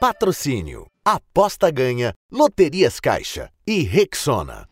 Patrocínio. Aposta ganha. Loterias Caixa. E Rexona.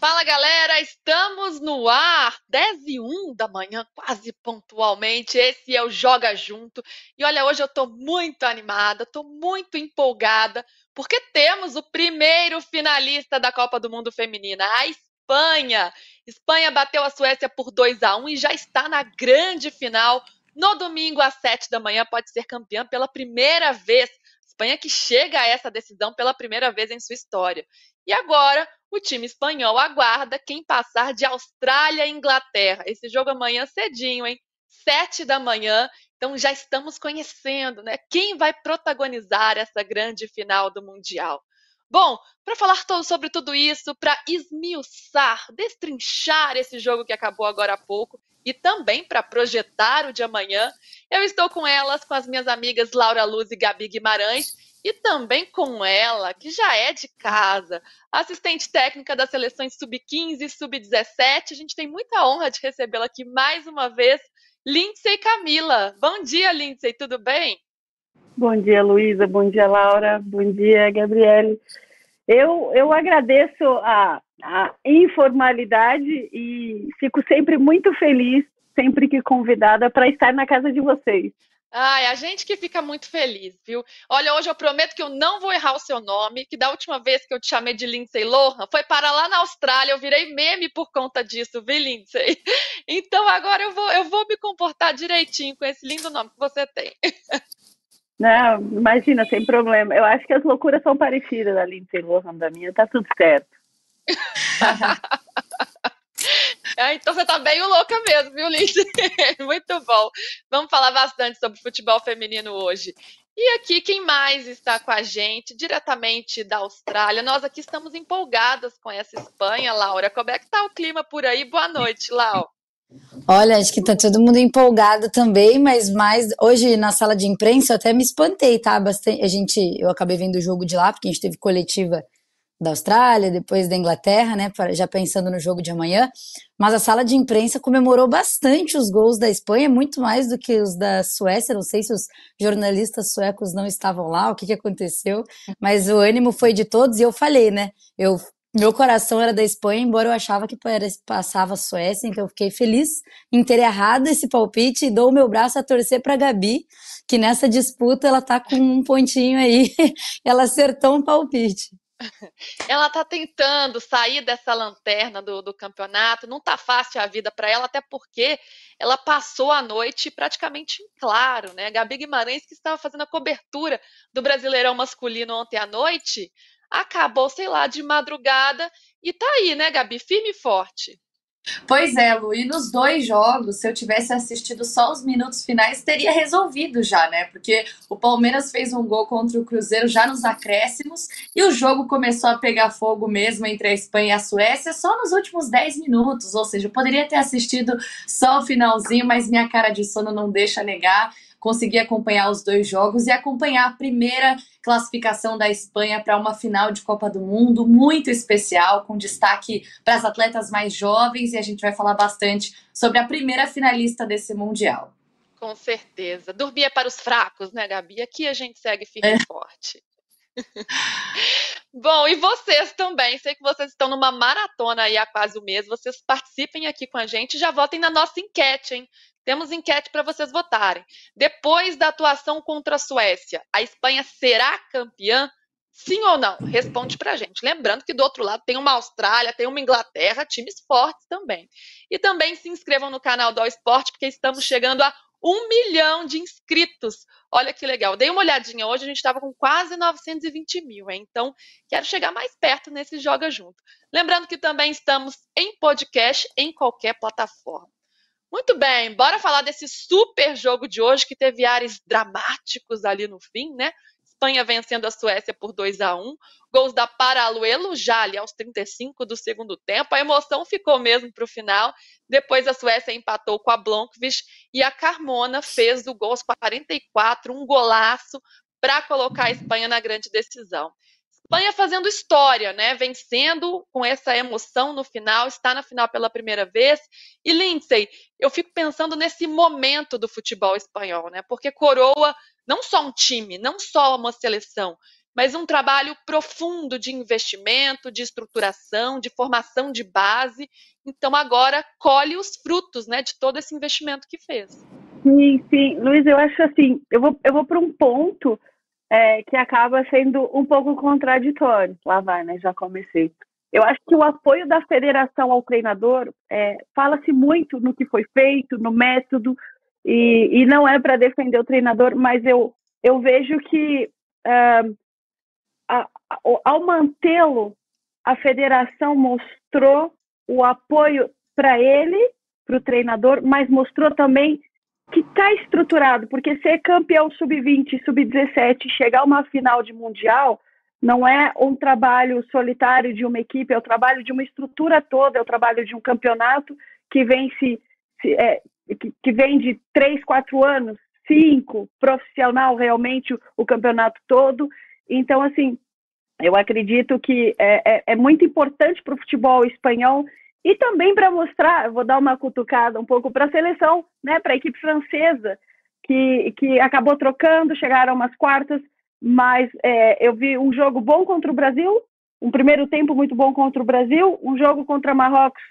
Fala galera, estamos no ar, 10 e 1 da manhã, quase pontualmente. Esse é o Joga Junto. E olha, hoje eu tô muito animada, tô muito empolgada, porque temos o primeiro finalista da Copa do Mundo Feminina, a Espanha. Espanha bateu a Suécia por 2 a 1 e já está na grande final. No domingo, às 7 da manhã, pode ser campeã pela primeira vez. Espanha que chega a essa decisão pela primeira vez em sua história. E agora, o time espanhol aguarda quem passar de Austrália e Inglaterra. Esse jogo amanhã cedinho, hein? Sete da manhã. Então já estamos conhecendo, né? Quem vai protagonizar essa grande final do Mundial. Bom, para falar todo sobre tudo isso, para esmiuçar, destrinchar esse jogo que acabou agora há pouco e também para projetar o de amanhã, eu estou com elas, com as minhas amigas Laura Luz e Gabi Guimarães, e também com ela, que já é de casa, assistente técnica das seleções sub-15 e sub-17. A gente tem muita honra de recebê-la aqui mais uma vez, Lindsay Camila. Bom dia, Lindsay, tudo bem? Bom dia, Luísa. Bom dia, Laura. Bom dia, Gabriele. Eu, eu agradeço a, a informalidade e fico sempre muito feliz, sempre que convidada, para estar na casa de vocês. Ai, a gente que fica muito feliz, viu? Olha, hoje eu prometo que eu não vou errar o seu nome, que da última vez que eu te chamei de Lindsay Lohan foi para lá na Austrália, eu virei meme por conta disso, viu, Lindsay? Então agora eu vou, eu vou me comportar direitinho com esse lindo nome que você tem. Não, imagina, sem problema. Eu acho que as loucuras são parecidas da Lindsay Lohan da minha, tá tudo certo. É, então você tá bem louca mesmo, viu, Lindsay? Muito bom. Vamos falar bastante sobre futebol feminino hoje. E aqui, quem mais está com a gente, diretamente da Austrália? Nós aqui estamos empolgadas com essa Espanha, Laura. Como é que tá o clima por aí? Boa noite, Lau. Olha, acho que tá todo mundo empolgado também, mas mais hoje na sala de imprensa eu até me espantei, tá? Bastante, a gente, eu acabei vendo o jogo de lá porque a gente teve coletiva da Austrália, depois da Inglaterra, né, já pensando no jogo de amanhã, mas a sala de imprensa comemorou bastante os gols da Espanha, muito mais do que os da Suécia, não sei se os jornalistas suecos não estavam lá, o que, que aconteceu, mas o ânimo foi de todos, e eu falei, né, eu, meu coração era da Espanha, embora eu achava que passava a Suécia, então eu fiquei feliz em ter errado esse palpite e dou o meu braço a torcer para Gabi, que nessa disputa ela tá com um pontinho aí, ela acertou um palpite. Ela está tentando sair dessa lanterna do, do campeonato, não está fácil a vida para ela, até porque ela passou a noite praticamente em claro, né? Gabi Guimarães, que estava fazendo a cobertura do Brasileirão masculino ontem à noite, acabou, sei lá, de madrugada e tá aí, né, Gabi, firme e forte. Pois é, Lu, e nos dois jogos, se eu tivesse assistido só os minutos finais, teria resolvido já, né? Porque o Palmeiras fez um gol contra o Cruzeiro já nos acréscimos e o jogo começou a pegar fogo mesmo entre a Espanha e a Suécia só nos últimos 10 minutos. Ou seja, eu poderia ter assistido só o finalzinho, mas minha cara de sono não deixa negar conseguir acompanhar os dois jogos e acompanhar a primeira classificação da Espanha para uma final de Copa do Mundo muito especial, com destaque para as atletas mais jovens, e a gente vai falar bastante sobre a primeira finalista desse Mundial. Com certeza. Dormir é para os fracos, né, Gabi? Aqui a gente segue firme é. e forte. Bom, e vocês também, sei que vocês estão numa maratona aí há quase um mês, vocês participem aqui com a gente, já votem na nossa enquete, hein? Temos enquete para vocês votarem. Depois da atuação contra a Suécia, a Espanha será campeã? Sim ou não? Responde para a gente. Lembrando que do outro lado tem uma Austrália, tem uma Inglaterra, times fortes também. E também se inscrevam no canal do All Sport, porque estamos chegando a um milhão de inscritos. Olha que legal. Dei uma olhadinha hoje, a gente estava com quase 920 mil, hein? então quero chegar mais perto nesse Joga Junto. Lembrando que também estamos em podcast em qualquer plataforma. Muito bem, bora falar desse super jogo de hoje que teve ares dramáticos ali no fim, né? Espanha vencendo a Suécia por 2 a 1 Gols da Paraluelo já ali aos 35 do segundo tempo. A emoção ficou mesmo para o final. Depois a Suécia empatou com a Blomqvist e a Carmona fez o gol aos 44, um golaço para colocar a Espanha na grande decisão. Espanha fazendo história, né? Vencendo com essa emoção no final, está na final pela primeira vez. E Lindsay, eu fico pensando nesse momento do futebol espanhol, né? Porque coroa não só um time, não só uma seleção, mas um trabalho profundo de investimento, de estruturação, de formação de base. Então agora colhe os frutos, né, de todo esse investimento que fez. Sim, sim, Luiz, eu acho assim, eu vou, eu vou para um ponto é, que acaba sendo um pouco contraditório. Lá vai, né? Já comecei. Eu acho que o apoio da federação ao treinador é, fala-se muito no que foi feito, no método, e, e não é para defender o treinador, mas eu, eu vejo que uh, a, a, ao mantê-lo, a federação mostrou o apoio para ele, para o treinador, mas mostrou também que está estruturado, porque ser campeão sub-20, sub-17, chegar a uma final de mundial, não é um trabalho solitário de uma equipe, é o trabalho de uma estrutura toda, é o trabalho de um campeonato que vem se, se é, que, que, vem de três, quatro anos, cinco, profissional realmente o, o campeonato todo. Então, assim, eu acredito que é, é, é muito importante para o futebol espanhol e também para mostrar, vou dar uma cutucada um pouco para a seleção, né, para a equipe francesa, que, que acabou trocando, chegaram umas quartas, mas é, eu vi um jogo bom contra o Brasil, um primeiro tempo muito bom contra o Brasil, um jogo contra Marrocos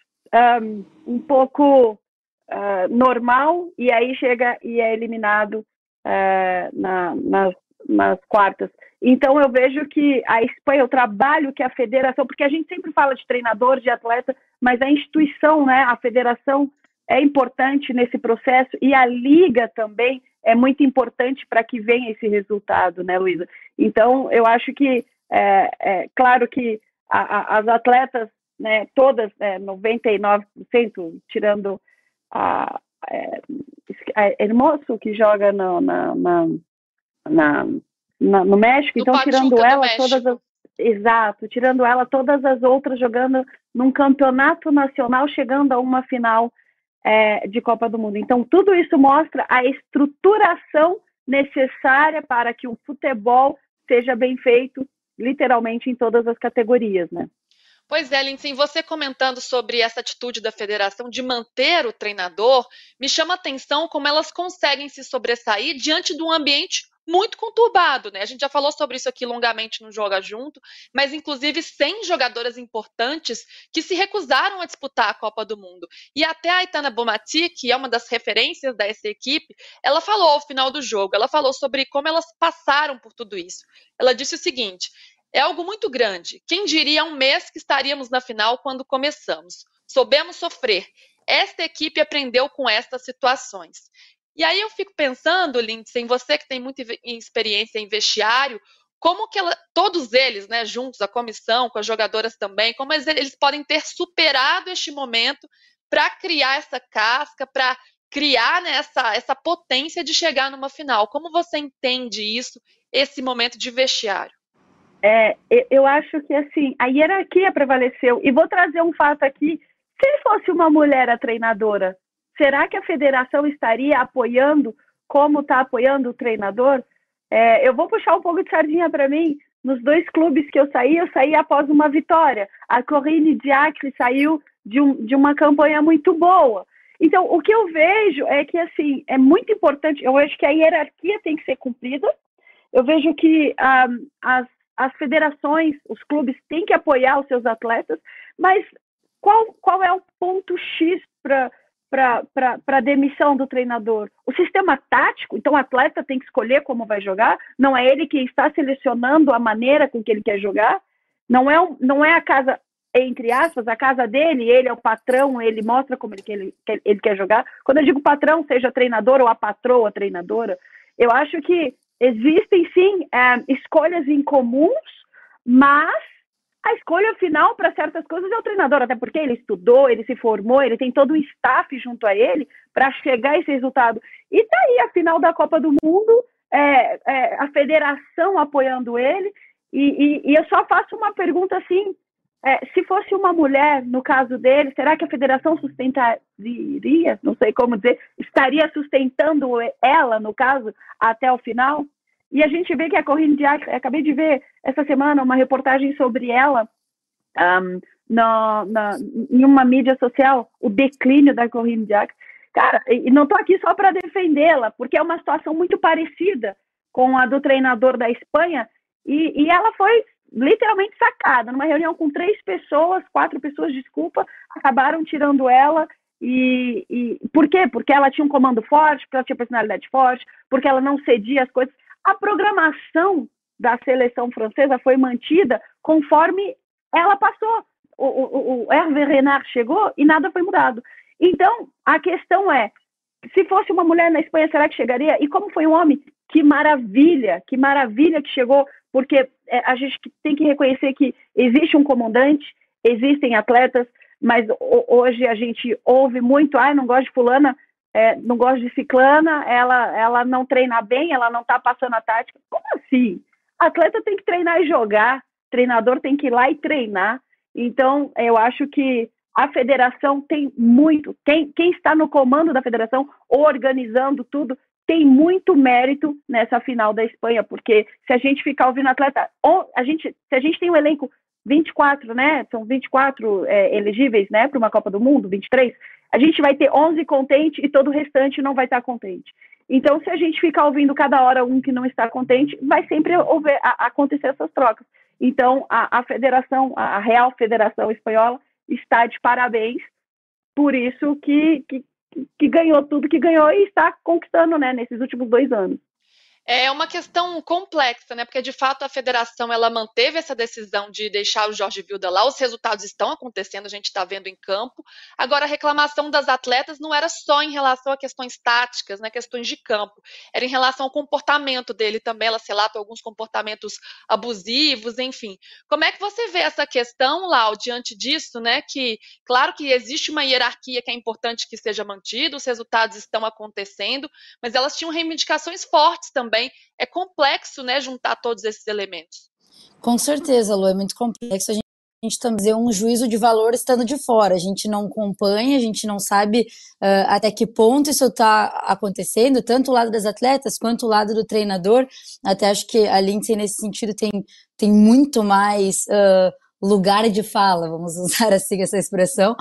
um, um pouco uh, normal, e aí chega e é eliminado uh, na, nas, nas quartas. Então eu vejo que a Espanha, o trabalho que a federação, porque a gente sempre fala de treinador, de atleta, mas a instituição, né, a federação é importante nesse processo e a liga também é muito importante para que venha esse resultado, né, Luísa? Então eu acho que é, é claro que a, a, as atletas, né, todas, é, 99%, tirando a, é, a Hermoso que joga no, na, na, na na, no México, então tirando ela todas as exato, tirando ela todas as outras jogando num campeonato nacional, chegando a uma final é, de Copa do Mundo. Então tudo isso mostra a estruturação necessária para que o futebol seja bem feito, literalmente em todas as categorias, né? Pois é, Lindsay, você comentando sobre essa atitude da federação de manter o treinador, me chama a atenção como elas conseguem se sobressair diante de um ambiente muito conturbado, né? A gente já falou sobre isso aqui longamente no Joga Junto, mas inclusive 100 jogadoras importantes que se recusaram a disputar a Copa do Mundo. E até a Itana Bomati, que é uma das referências dessa equipe, ela falou ao final do jogo, ela falou sobre como elas passaram por tudo isso. Ela disse o seguinte: é algo muito grande. Quem diria um mês que estaríamos na final quando começamos? Soubemos sofrer. Esta equipe aprendeu com estas situações. E aí eu fico pensando, Lindsay, você que tem muita experiência em vestiário, como que ela, todos eles, né, juntos, a comissão, com as jogadoras também, como eles, eles podem ter superado este momento para criar essa casca, para criar né, essa, essa potência de chegar numa final. Como você entende isso, esse momento de vestiário? É, eu acho que assim a hierarquia prevaleceu. E vou trazer um fato aqui: se fosse uma mulher a treinadora, será que a federação estaria apoiando como está apoiando o treinador? É, eu vou puxar um pouco de sardinha para mim. Nos dois clubes que eu saí, eu saí após uma vitória. A Corrine Diacre saiu de, um, de uma campanha muito boa. Então, o que eu vejo é que, assim, é muito importante, eu acho que a hierarquia tem que ser cumprida. Eu vejo que um, ah, as, as federações, os clubes têm que apoiar os seus atletas, mas qual, qual é o ponto X para para a demissão do treinador. O sistema tático, então o atleta tem que escolher como vai jogar, não é ele que está selecionando a maneira com que ele quer jogar, não é, não é a casa, entre aspas, a casa dele, ele é o patrão, ele mostra como ele, ele, ele quer jogar. Quando eu digo patrão, seja treinador ou a patroa treinadora, eu acho que existem sim é, escolhas incomuns, mas a escolha final para certas coisas é o treinador, até porque ele estudou, ele se formou, ele tem todo um staff junto a ele para chegar a esse resultado. E tá aí a final da Copa do Mundo, é, é, a federação apoiando ele, e, e, e, eu só faço uma pergunta assim: é, se fosse uma mulher, no caso dele, será que a federação sustentaria, não sei como dizer, estaria sustentando ela, no caso, até o final? E a gente vê que a Corinne Diacre, acabei de ver essa semana uma reportagem sobre ela um, na, na, em uma mídia social, o declínio da Corinne Diacre. Cara, e não estou aqui só para defendê-la, porque é uma situação muito parecida com a do treinador da Espanha, e, e ela foi literalmente sacada, numa reunião com três pessoas, quatro pessoas, desculpa, acabaram tirando ela. E, e por quê? Porque ela tinha um comando forte, porque ela tinha personalidade forte, porque ela não cedia as coisas. A programação da seleção francesa foi mantida conforme ela passou. O, o, o Hervé Renard chegou e nada foi mudado. Então, a questão é, se fosse uma mulher na Espanha, será que chegaria? E como foi um homem? Que maravilha, que maravilha que chegou, porque é, a gente tem que reconhecer que existe um comandante, existem atletas, mas hoje a gente ouve muito, ah, não gosto de fulana, é, não gosto de ciclana, ela, ela não treina bem, ela não está passando a tática. Como assim? Atleta tem que treinar e jogar, treinador tem que ir lá e treinar. Então, eu acho que a federação tem muito, quem, quem está no comando da federação, organizando tudo, tem muito mérito nessa final da Espanha, porque se a gente ficar ouvindo atleta, a gente, se a gente tem um elenco 24, né? São 24 é, elegíveis, né, para uma Copa do Mundo, 23. A gente vai ter 11 contentes e todo o restante não vai estar contente. Então, se a gente ficar ouvindo cada hora um que não está contente, vai sempre houver, a, acontecer essas trocas. Então, a, a federação, a Real Federação Espanhola, está de parabéns por isso que, que, que ganhou tudo que ganhou e está conquistando né, nesses últimos dois anos. É uma questão complexa, né? Porque de fato a federação ela manteve essa decisão de deixar o Jorge Vilda lá. Os resultados estão acontecendo, a gente está vendo em campo. Agora a reclamação das atletas não era só em relação a questões táticas, né? Questões de campo, era em relação ao comportamento dele também. Ela se relata alguns comportamentos abusivos, enfim. Como é que você vê essa questão, Lau, diante disso, né? Que claro que existe uma hierarquia que é importante que seja mantida, os resultados estão acontecendo, mas elas tinham reivindicações fortes também também é complexo, né, juntar todos esses elementos. Com certeza, Lu, é muito complexo. A gente a gente também um juízo de valor estando de fora. A gente não acompanha, a gente não sabe uh, até que ponto isso está acontecendo, tanto o lado das atletas quanto o lado do treinador. Até acho que a Lindsay, nesse sentido, tem, tem muito mais uh, lugar de fala, vamos usar assim essa expressão,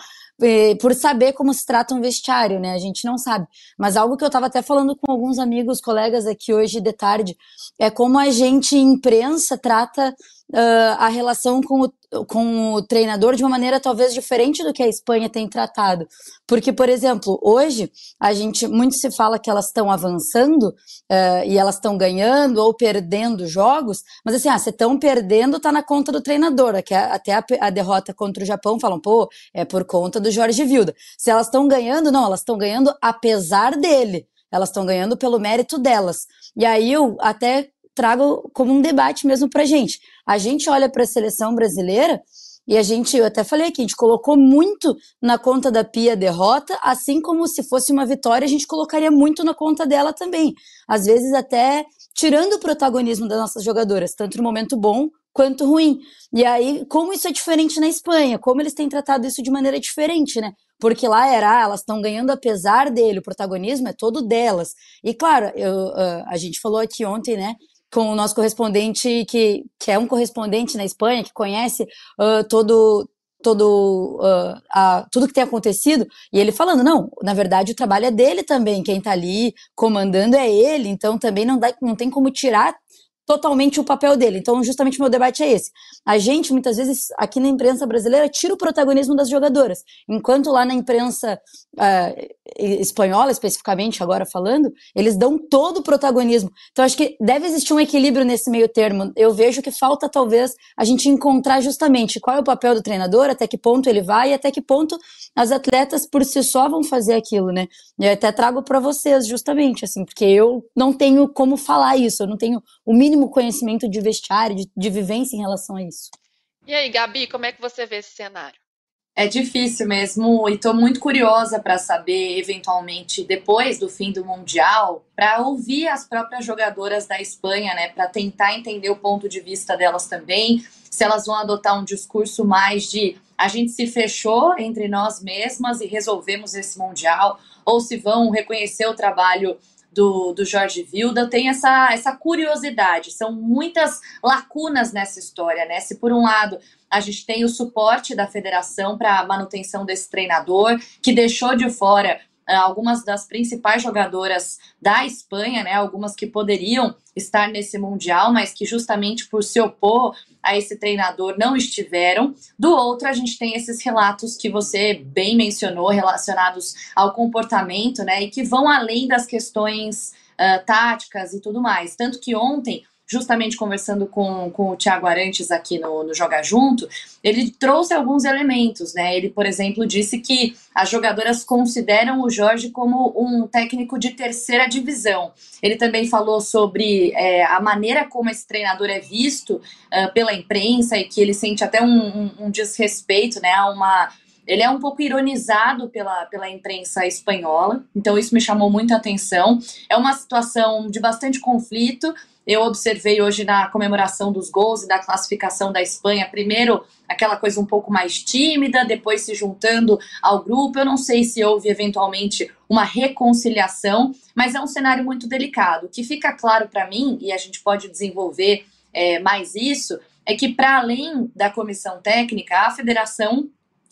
por saber como se trata um vestiário, né? A gente não sabe. Mas algo que eu estava até falando com alguns amigos, colegas aqui hoje de tarde, é como a gente, imprensa, trata uh, a relação com o com o treinador de uma maneira talvez diferente do que a Espanha tem tratado. Porque, por exemplo, hoje a gente muito se fala que elas estão avançando uh, e elas estão ganhando ou perdendo jogos, mas assim, ah, se estão perdendo, tá na conta do treinador. Que até a, a, derrota contra o Japão falam, pô, é por conta do Jorge Vilda. Se elas estão ganhando, não, elas estão ganhando apesar dele. Elas estão ganhando pelo mérito delas. E aí eu até trago como um debate mesmo pra gente. A gente olha para a seleção brasileira e a gente, eu até falei aqui, a gente colocou muito na conta da Pia a derrota, assim como se fosse uma vitória, a gente colocaria muito na conta dela também. Às vezes até tirando o protagonismo das nossas jogadoras, tanto no momento bom quanto ruim. E aí, como isso é diferente na Espanha, como eles têm tratado isso de maneira diferente, né? Porque lá era, ah, elas estão ganhando apesar dele, o protagonismo é todo delas. E claro, eu, uh, a gente falou aqui ontem, né, com o nosso correspondente, que, que é um correspondente na Espanha, que conhece uh, todo, todo uh, a, tudo que tem acontecido, e ele falando, não, na verdade o trabalho é dele também, quem está ali comandando é ele, então também não, dá, não tem como tirar totalmente o papel dele. Então, justamente meu debate é esse. A gente, muitas vezes, aqui na imprensa brasileira, tira o protagonismo das jogadoras, enquanto lá na imprensa uh, espanhola, especificamente, agora falando, eles dão todo o protagonismo. Então, acho que deve existir um equilíbrio nesse meio termo. Eu vejo que falta, talvez, a gente encontrar justamente qual é o papel do treinador, até que ponto ele vai e até que ponto as atletas por si só vão fazer aquilo, né? Eu até trago para vocês, justamente, assim, porque eu não tenho como falar isso, eu não tenho o mínimo mínimo conhecimento de vestiário, de, de vivência em relação a isso. E aí, Gabi, como é que você vê esse cenário? É difícil mesmo e estou muito curiosa para saber, eventualmente, depois do fim do Mundial, para ouvir as próprias jogadoras da Espanha, né, para tentar entender o ponto de vista delas também, se elas vão adotar um discurso mais de a gente se fechou entre nós mesmas e resolvemos esse Mundial, ou se vão reconhecer o trabalho do, do Jorge Vilda, tenho essa, essa curiosidade. São muitas lacunas nessa história, né? Se por um lado a gente tem o suporte da federação para a manutenção desse treinador, que deixou de fora uh, algumas das principais jogadoras da Espanha, né? Algumas que poderiam estar nesse Mundial, mas que justamente por se opor a esse treinador não estiveram. Do outro, a gente tem esses relatos que você bem mencionou, relacionados ao comportamento, né? E que vão além das questões uh, táticas e tudo mais. Tanto que ontem justamente conversando com, com o Thiago Arantes aqui no, no Joga Junto, ele trouxe alguns elementos, né? Ele, por exemplo, disse que as jogadoras consideram o Jorge como um técnico de terceira divisão. Ele também falou sobre é, a maneira como esse treinador é visto uh, pela imprensa e que ele sente até um, um, um desrespeito, né? Uma ele é um pouco ironizado pela, pela imprensa espanhola, então isso me chamou muita atenção. É uma situação de bastante conflito, eu observei hoje na comemoração dos gols e da classificação da Espanha, primeiro aquela coisa um pouco mais tímida, depois se juntando ao grupo. Eu não sei se houve eventualmente uma reconciliação, mas é um cenário muito delicado. O que fica claro para mim, e a gente pode desenvolver é, mais isso, é que para além da comissão técnica, a federação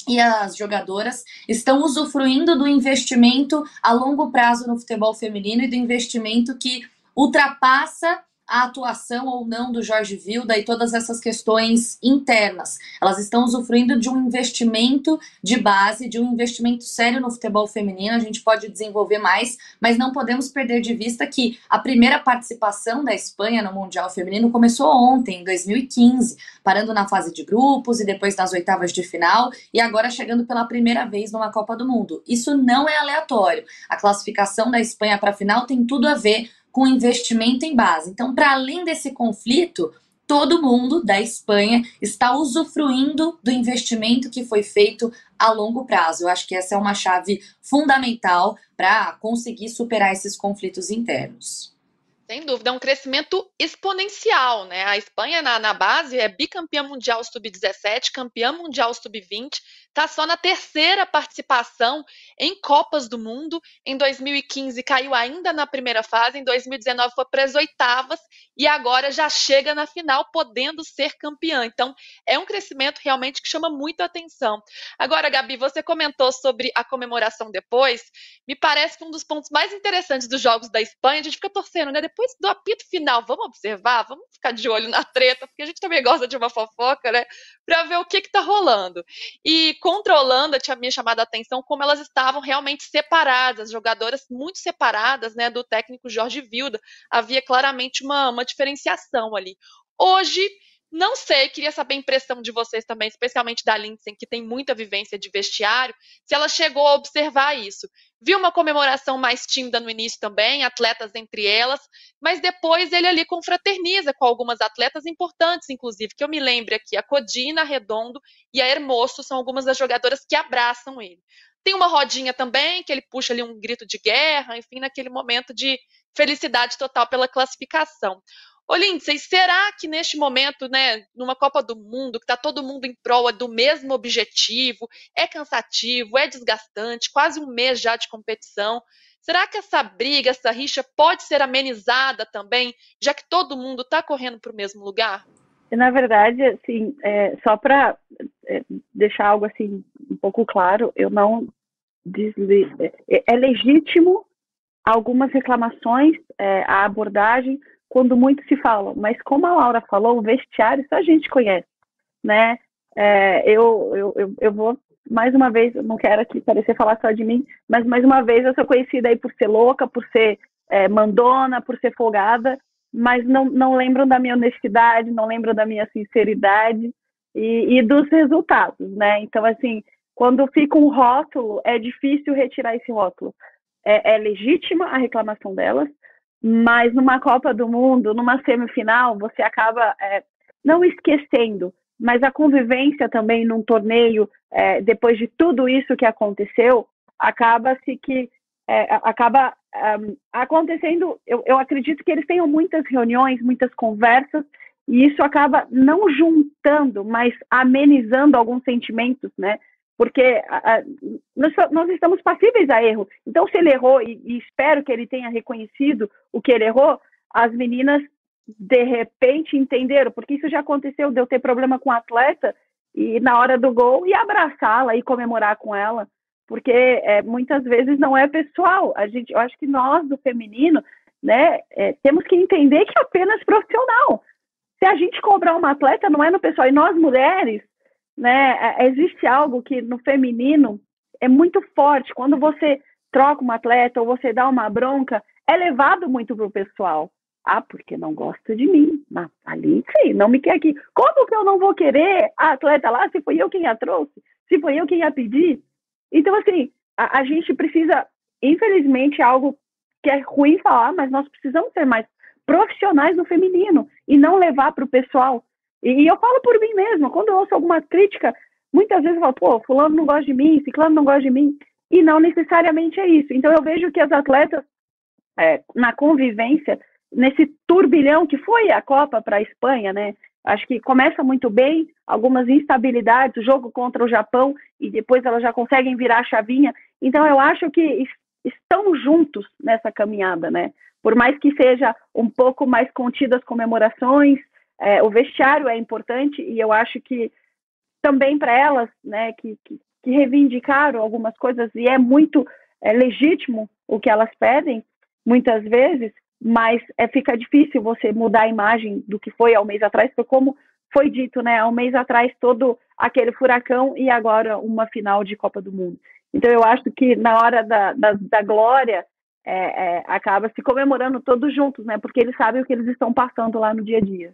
e as jogadoras estão usufruindo do investimento a longo prazo no futebol feminino e do investimento que ultrapassa a atuação ou não do Jorge Vilda e todas essas questões internas. Elas estão usufruindo de um investimento de base, de um investimento sério no futebol feminino. A gente pode desenvolver mais, mas não podemos perder de vista que a primeira participação da Espanha no Mundial Feminino começou ontem, em 2015, parando na fase de grupos e depois nas oitavas de final e agora chegando pela primeira vez numa Copa do Mundo. Isso não é aleatório. A classificação da Espanha para a final tem tudo a ver com investimento em base. Então, para além desse conflito, todo mundo da Espanha está usufruindo do investimento que foi feito a longo prazo. Eu acho que essa é uma chave fundamental para conseguir superar esses conflitos internos. Sem dúvida, é um crescimento exponencial, né? A Espanha na, na base é bicampeã mundial sub-17, campeã mundial sub-20, está só na terceira participação em Copas do Mundo. Em 2015 caiu ainda na primeira fase, em 2019 foi para as oitavas e agora já chega na final, podendo ser campeã. Então, é um crescimento realmente que chama muito atenção. Agora, Gabi, você comentou sobre a comemoração depois. Me parece que um dos pontos mais interessantes dos Jogos da Espanha, a gente fica torcendo, né? Depois do apito final, vamos observar, vamos ficar de olho na treta, porque a gente também gosta de uma fofoca, né? Para ver o que está rolando. E Holanda tinha me chamado a atenção como elas estavam realmente separadas, jogadoras muito separadas né, do técnico Jorge Vilda. Havia claramente uma, uma diferenciação ali. Hoje, não sei, queria saber a impressão de vocês também, especialmente da Lindsay, que tem muita vivência de vestiário, se ela chegou a observar isso. Viu uma comemoração mais tímida no início também, atletas entre elas, mas depois ele ali confraterniza com algumas atletas importantes, inclusive, que eu me lembre aqui, a Codina, a Redondo e a Hermoso são algumas das jogadoras que abraçam ele. Tem uma rodinha também, que ele puxa ali um grito de guerra, enfim, naquele momento de felicidade total pela classificação. Ô, será que neste momento, né, numa Copa do Mundo, que está todo mundo em prol do mesmo objetivo, é cansativo, é desgastante, quase um mês já de competição, será que essa briga, essa rixa pode ser amenizada também, já que todo mundo está correndo para o mesmo lugar? Na verdade, assim, é, só para é, deixar algo assim um pouco claro, eu não desli... é, é legítimo algumas reclamações, é, a abordagem quando muito se fala. Mas como a Laura falou, o vestiário só a gente conhece, né? É, eu, eu, eu, eu, vou, mais uma vez, não quero aqui parecer falar só de mim, mas mais uma vez eu sou conhecida aí por ser louca, por ser é, mandona, por ser folgada, mas não, não lembram da minha honestidade, não lembram da minha sinceridade e, e dos resultados, né? Então, assim, quando fica um rótulo, é difícil retirar esse rótulo. É, é legítima a reclamação delas, mas numa Copa do Mundo, numa semifinal, você acaba é, não esquecendo, mas a convivência também num torneio, é, depois de tudo isso que aconteceu, acaba-se que é, acaba um, acontecendo. Eu, eu acredito que eles tenham muitas reuniões, muitas conversas, e isso acaba não juntando, mas amenizando alguns sentimentos, né? Porque a, a, nós, nós, estamos passíveis a erro. Então, se ele errou, e, e, espero que ele tenha reconhecido o que ele errou, as meninas de repente entenderam, porque isso já aconteceu de eu ter problema com atleta e na hora do gol e abraçá-la e comemorar com ela, porque é, muitas vezes não é pessoal. A gente, eu acho que nós do feminino, né, é, temos que entender que é apenas profissional. Se a gente cobrar uma atleta, não é no pessoal. E nós mulheres, né, é, existe algo que no feminino é muito forte. Quando você troca uma atleta ou você dá uma bronca, é levado muito para o pessoal. Ah, porque não gosta de mim. Mas ali, sim, não me quer aqui. Como que eu não vou querer a atleta lá se foi eu quem a trouxe? Se foi eu quem a pedi? Então, assim, a, a gente precisa, infelizmente, algo que é ruim falar, mas nós precisamos ser mais profissionais no feminino e não levar para o pessoal. E, e, eu falo por mim mesma, quando eu ouço alguma crítica, muitas vezes eu falo, pô, fulano não gosta de mim, ciclano não gosta de mim, e não necessariamente é isso. Então eu vejo que as atletas, é, na convivência, nesse turbilhão que foi a Copa para a Espanha, né? Acho que começa muito bem, algumas instabilidades, o jogo contra o Japão, e depois elas já conseguem virar a chavinha. Então, eu acho que estão juntos nessa caminhada, né? Por mais que seja um pouco mais contida as comemorações, é, o vestiário é importante, e eu acho que também para elas, né, que, que, que, reivindicaram algumas coisas, e é muito é, legítimo o que elas pedem, muitas vezes, mas é, fica difícil você mudar a imagem do que foi há um mês atrás, porque como foi dito, né, há um mês atrás todo aquele furacão e agora uma final de Copa do Mundo. Então eu acho que na hora da, da, da glória é, é, acaba se comemorando todos juntos, né, porque eles sabem o que eles estão passando lá no dia a dia.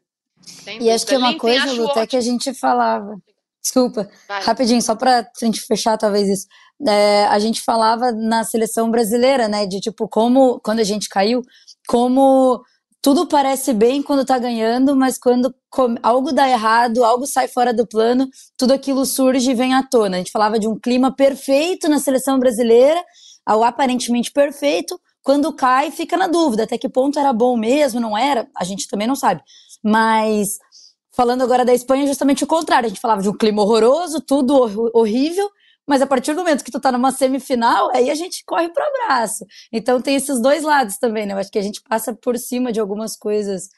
E acho que é uma coisa, Lu, até que a gente falava. Desculpa, Vai. rapidinho, só para a gente fechar talvez isso. É, a gente falava na seleção brasileira, né, de tipo como quando a gente caiu, como tudo parece bem quando tá ganhando, mas quando algo dá errado, algo sai fora do plano, tudo aquilo surge e vem à tona. A gente falava de um clima perfeito na seleção brasileira, ao aparentemente perfeito, quando cai, fica na dúvida até que ponto era bom mesmo, não era, a gente também não sabe. Mas falando agora da Espanha, justamente o contrário, a gente falava de um clima horroroso, tudo horrível, mas a partir do momento que tu tá numa semifinal, aí a gente corre pro abraço. Então tem esses dois lados também, né? Eu acho que a gente passa por cima de algumas coisas.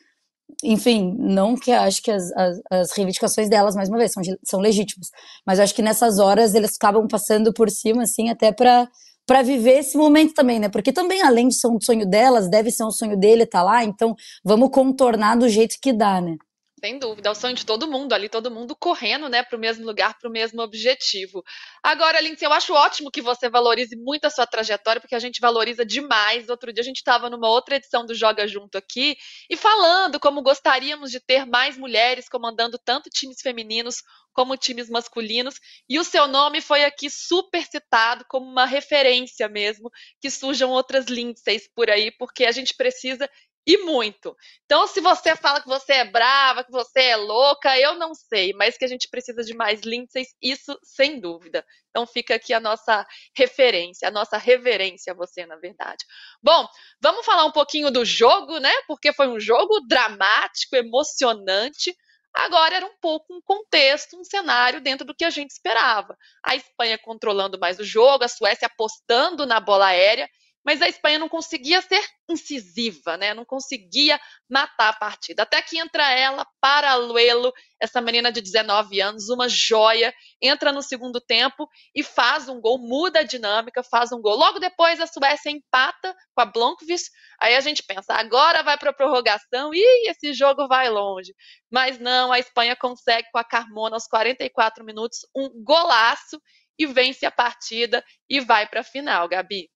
Enfim, não que acho que as, as, as reivindicações delas, mais uma vez, são, são legítimas. Mas eu acho que nessas horas eles acabam passando por cima, assim, até para para viver esse momento também, né? Porque também, além de ser um sonho delas, deve ser um sonho dele tá lá, então vamos contornar do jeito que dá, né? Sem dúvida, é o sonho de todo mundo ali, todo mundo correndo, né, para o mesmo lugar, para o mesmo objetivo. Agora, Lindsay, eu acho ótimo que você valorize muito a sua trajetória, porque a gente valoriza demais. Outro dia a gente estava numa outra edição do Joga Junto aqui e falando como gostaríamos de ter mais mulheres comandando tanto times femininos como times masculinos, e o seu nome foi aqui super citado como uma referência mesmo, que surjam outras Lindsays por aí, porque a gente precisa e muito. Então, se você fala que você é brava, que você é louca, eu não sei, mas que a gente precisa de mais Lindsays, isso sem dúvida. Então, fica aqui a nossa referência, a nossa reverência a você, na verdade. Bom, vamos falar um pouquinho do jogo, né? Porque foi um jogo dramático, emocionante. Agora era um pouco um contexto, um cenário dentro do que a gente esperava. A Espanha controlando mais o jogo, a Suécia apostando na bola aérea mas a Espanha não conseguia ser incisiva, né? Não conseguia matar a partida. Até que entra ela, Paraluelo, essa menina de 19 anos, uma joia, entra no segundo tempo e faz um gol, muda a dinâmica, faz um gol. Logo depois a Suécia empata com a Blomqvist. Aí a gente pensa, agora vai para a prorrogação e esse jogo vai longe. Mas não, a Espanha consegue com a Carmona aos 44 minutos um golaço e vence a partida e vai para a final, Gabi.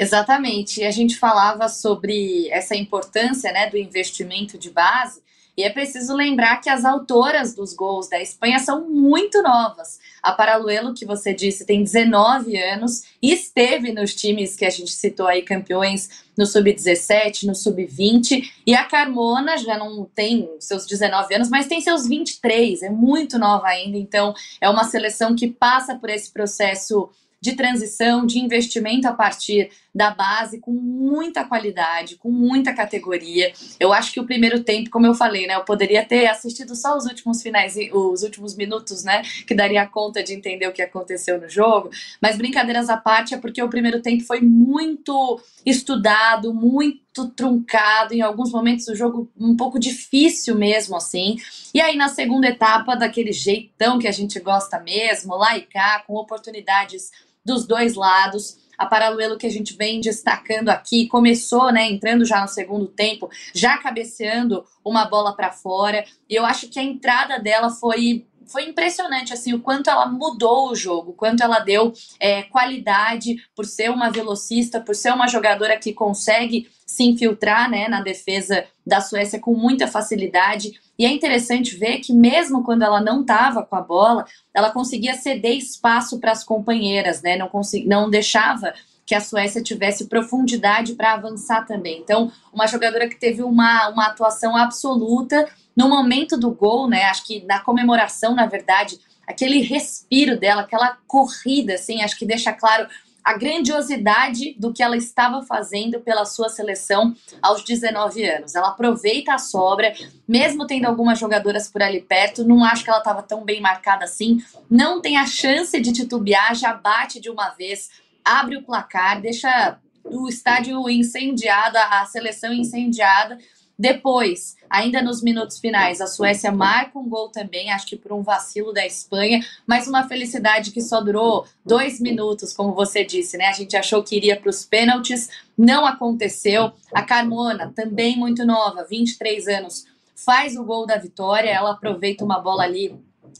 Exatamente. E a gente falava sobre essa importância né, do investimento de base. E é preciso lembrar que as autoras dos gols da Espanha são muito novas. A Paraluelo, que você disse, tem 19 anos e esteve nos times que a gente citou aí, campeões no Sub-17, no Sub-20. E a Carmona já não tem seus 19 anos, mas tem seus 23, é muito nova ainda. Então, é uma seleção que passa por esse processo de transição, de investimento a partir da base com muita qualidade, com muita categoria. Eu acho que o primeiro tempo, como eu falei, né, eu poderia ter assistido só os últimos finais, os últimos minutos, né, que daria conta de entender o que aconteceu no jogo. Mas brincadeiras à parte, é porque o primeiro tempo foi muito estudado, muito truncado, em alguns momentos o jogo um pouco difícil mesmo, assim. E aí na segunda etapa, daquele jeitão que a gente gosta mesmo, lá e cá, com oportunidades dos dois lados a Paraluelo que a gente vem destacando aqui, começou, né, entrando já no segundo tempo, já cabeceando uma bola para fora. E eu acho que a entrada dela foi foi impressionante assim o quanto ela mudou o jogo, o quanto ela deu é, qualidade por ser uma velocista, por ser uma jogadora que consegue se infiltrar né, na defesa da Suécia com muita facilidade. E é interessante ver que, mesmo quando ela não estava com a bola, ela conseguia ceder espaço para as companheiras, né? Não, não deixava que a Suécia tivesse profundidade para avançar também. Então, uma jogadora que teve uma, uma atuação absoluta no momento do gol, né? Acho que na comemoração, na verdade, aquele respiro dela, aquela corrida, assim, acho que deixa claro a grandiosidade do que ela estava fazendo pela sua seleção aos 19 anos. Ela aproveita a sobra, mesmo tendo algumas jogadoras por ali perto, não acho que ela estava tão bem marcada assim, não tem a chance de titubear, já bate de uma vez, abre o placar, deixa o estádio incendiado, a seleção incendiada depois, ainda nos minutos finais, a Suécia marca um gol também, acho que por um vacilo da Espanha, mas uma felicidade que só durou dois minutos, como você disse, né? A gente achou que iria para os pênaltis, não aconteceu. A Carmona, também muito nova, 23 anos, faz o gol da vitória, ela aproveita uma bola ali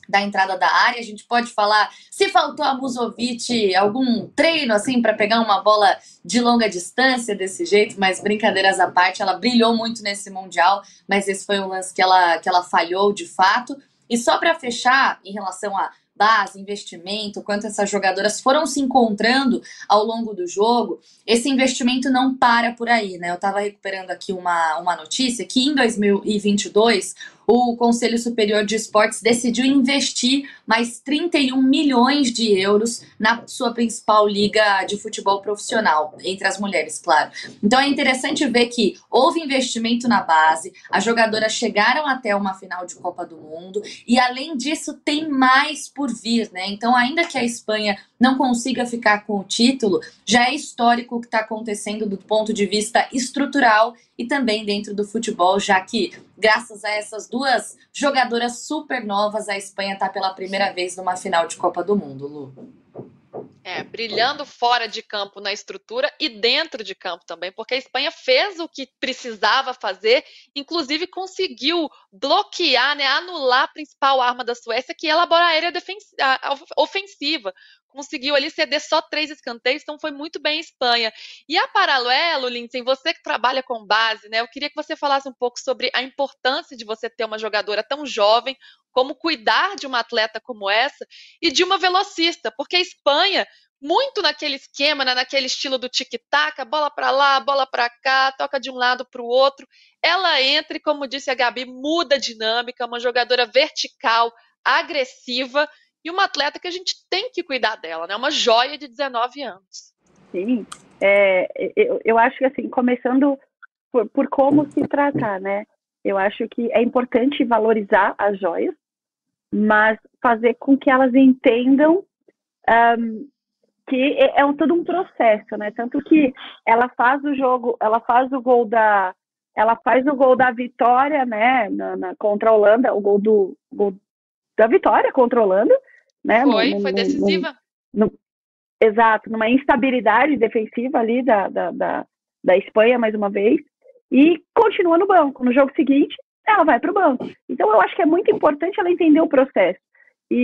da entrada da área. A gente pode falar se faltou a Musovic algum treino assim para pegar uma bola de longa distância desse jeito, mas brincadeiras à parte, ela brilhou muito nesse mundial, mas esse foi um lance que ela que ela falhou de fato. E só para fechar em relação a base, investimento, quanto essas jogadoras foram se encontrando ao longo do jogo, esse investimento não para por aí, né? Eu estava recuperando aqui uma, uma notícia que em 2022 o Conselho Superior de Esportes decidiu investir mais 31 milhões de euros na sua principal liga de futebol profissional, entre as mulheres, claro. Então é interessante ver que houve investimento na base, as jogadoras chegaram até uma final de Copa do Mundo e, além disso, tem mais por vir, né? Então, ainda que a Espanha não consiga ficar com o título, já é histórico o que está acontecendo do ponto de vista estrutural e também dentro do futebol, já que, graças a essas duas jogadoras super novas, a Espanha está pela primeira vez numa final de Copa do Mundo, Lu. É, brilhando fora de campo na estrutura e dentro de campo também, porque a Espanha fez o que precisava fazer, inclusive conseguiu bloquear, né, anular a principal arma da Suécia, que é a labora aérea ofensiva conseguiu ali ceder só três escanteios, então foi muito bem a Espanha. E a paralelo, Lindsay, você que trabalha com base, né? Eu queria que você falasse um pouco sobre a importância de você ter uma jogadora tão jovem, como cuidar de uma atleta como essa e de uma velocista, porque a Espanha muito naquele esquema, né, naquele estilo do tic-tac, bola para lá, bola para cá, toca de um lado para o outro. Ela entra e, como disse a Gabi, muda a dinâmica, uma jogadora vertical, agressiva e uma atleta que a gente tem que cuidar dela, né? Uma joia de 19 anos. Sim, é, eu, eu acho que assim, começando por, por como se tratar, né? Eu acho que é importante valorizar as joias, mas fazer com que elas entendam um, que é, é um, todo um processo, né? Tanto que ela faz o jogo, ela faz o gol da, ela faz o gol da vitória, né? Na, na contra a Holanda, o gol do gol da vitória contra a Holanda, né? Foi, no, foi decisiva. No, exato, numa instabilidade defensiva ali da, da, da, da Espanha, mais uma vez, e continua no banco. No jogo seguinte, ela vai para o banco. Então, eu acho que é muito importante ela entender o processo. E,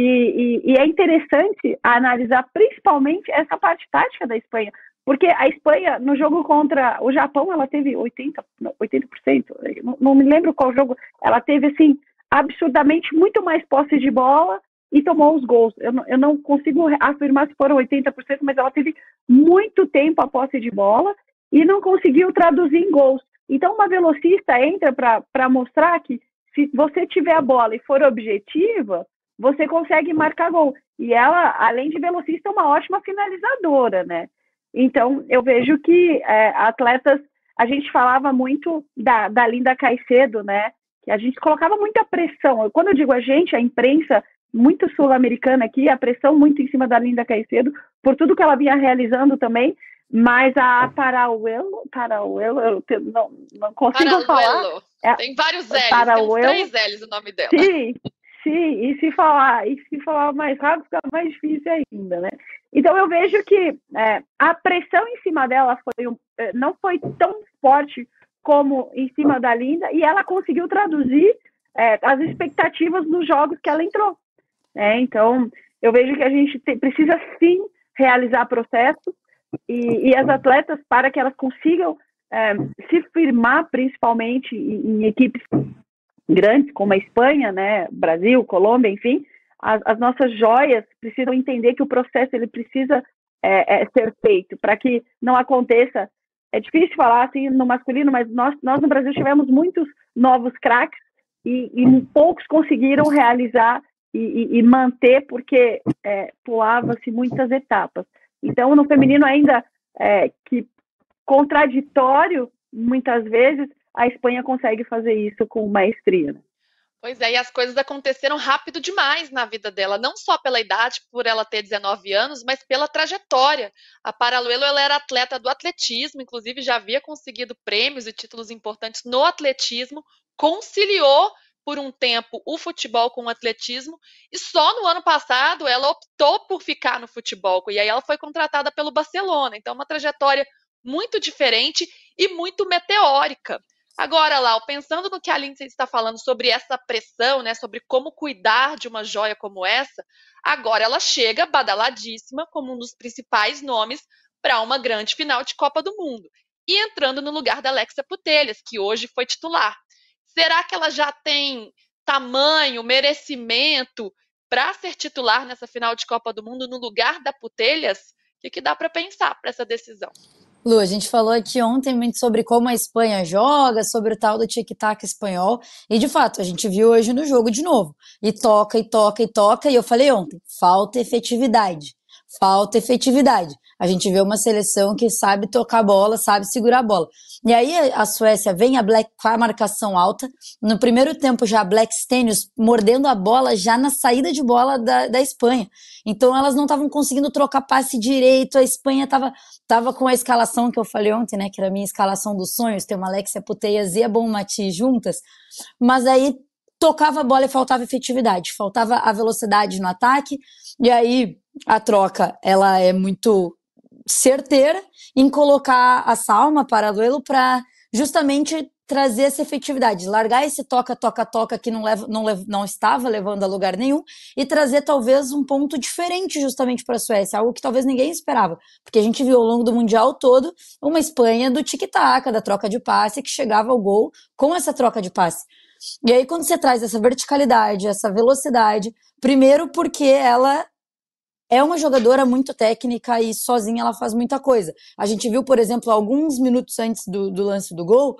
e, e, é interessante analisar principalmente essa parte tática da Espanha, porque a Espanha, no jogo contra o Japão, ela teve 80%, 80% não, não me lembro qual jogo, ela teve, assim, absurdamente muito mais posse de bola e tomou os gols. Eu não, eu não consigo afirmar se foram 80%, mas ela teve muito tempo a posse de bola e não conseguiu traduzir em gols. Então, uma velocista entra para mostrar que se você tiver a bola e for objetiva, você consegue marcar gol. E ela, além de velocista, é uma ótima finalizadora, né? Então, eu vejo que é, atletas, a gente falava muito da, da Linda Caicedo, né? Que a gente colocava muita pressão. Quando eu digo a gente, a imprensa, muito sul-americana aqui, a pressão muito em cima da Linda Caicedo, por tudo que ela vinha realizando também, mas a Parauelo, Parauelo, eu não, não consigo falar. É, Tem vários L's, Parauelo, tem uns três L's o nome dela. Sim, sim, e se falar, e se falar mais rápido, fica mais difícil ainda, né? Então eu vejo que é, a pressão em cima dela foi um, é, não foi tão forte como em cima da Linda, e ela conseguiu traduzir é, as expectativas nos jogos que ela entrou. Né? Então, eu vejo que a gente te, precisa sim realizar processos e, e, as atletas, para que elas consigam é, se firmar, principalmente em, em, equipes grandes, como a Espanha, né, Brasil, Colômbia, enfim, as, as nossas joias precisam entender que o processo ele precisa é, é, ser feito para que não aconteça. É difícil falar assim no masculino, mas nós, nós no Brasil tivemos muitos novos craques e, e poucos conseguiram realizar e, e, manter porque é, pulava-se muitas etapas. Então, no feminino ainda é, que contraditório, muitas vezes, a Espanha consegue fazer isso com maestria. Né? Pois é, e as coisas aconteceram rápido demais na vida dela, não só pela idade, por ela ter 19 anos, mas pela trajetória. A Paraluelo ela era atleta do atletismo, inclusive já havia conseguido prêmios e títulos importantes no atletismo, conciliou por um tempo o futebol com o atletismo e só no ano passado ela optou por ficar no futebol e aí ela foi contratada pelo Barcelona. Então, uma trajetória muito diferente e muito meteórica. Agora, Lau, pensando no que a Lindsay está falando sobre essa pressão, né, sobre como cuidar de uma joia como essa, agora ela chega badaladíssima como um dos principais nomes para uma grande final de Copa do Mundo e entrando no lugar da Alexia Putelhas, que hoje foi titular. Será que ela já tem tamanho, merecimento para ser titular nessa final de Copa do Mundo no lugar da Putelhas? O que, que dá para pensar para essa decisão? Lu, a gente falou aqui ontem muito sobre como a Espanha joga, sobre o tal do tic-tac espanhol, e de fato, a gente viu hoje no jogo de novo. E toca, e toca, e toca, e eu falei ontem, falta efetividade. Falta efetividade. A gente vê uma seleção que sabe tocar a bola, sabe segurar a bola. E aí a Suécia vem a Black com a marcação alta. No primeiro tempo já a Black Stenius mordendo a bola já na saída de bola da, da Espanha. Então elas não estavam conseguindo trocar passe direito. A Espanha estava tava com a escalação que eu falei ontem, né? Que era a minha escalação dos sonhos, ter uma Alexia Puteias e a Bom Mati juntas. Mas aí tocava a bola e faltava efetividade, faltava a velocidade no ataque. E aí a troca ela é muito certeira em colocar a Salma para duelo para justamente trazer essa efetividade, largar esse toca, toca, toca que não, leva, não, leva, não estava levando a lugar nenhum e trazer talvez um ponto diferente justamente para a Suécia, algo que talvez ninguém esperava, porque a gente viu ao longo do Mundial todo uma Espanha do tic-tac, da troca de passe, que chegava ao gol com essa troca de passe. E aí, quando você traz essa verticalidade, essa velocidade, primeiro porque ela é uma jogadora muito técnica e sozinha ela faz muita coisa. A gente viu, por exemplo, alguns minutos antes do, do lance do gol,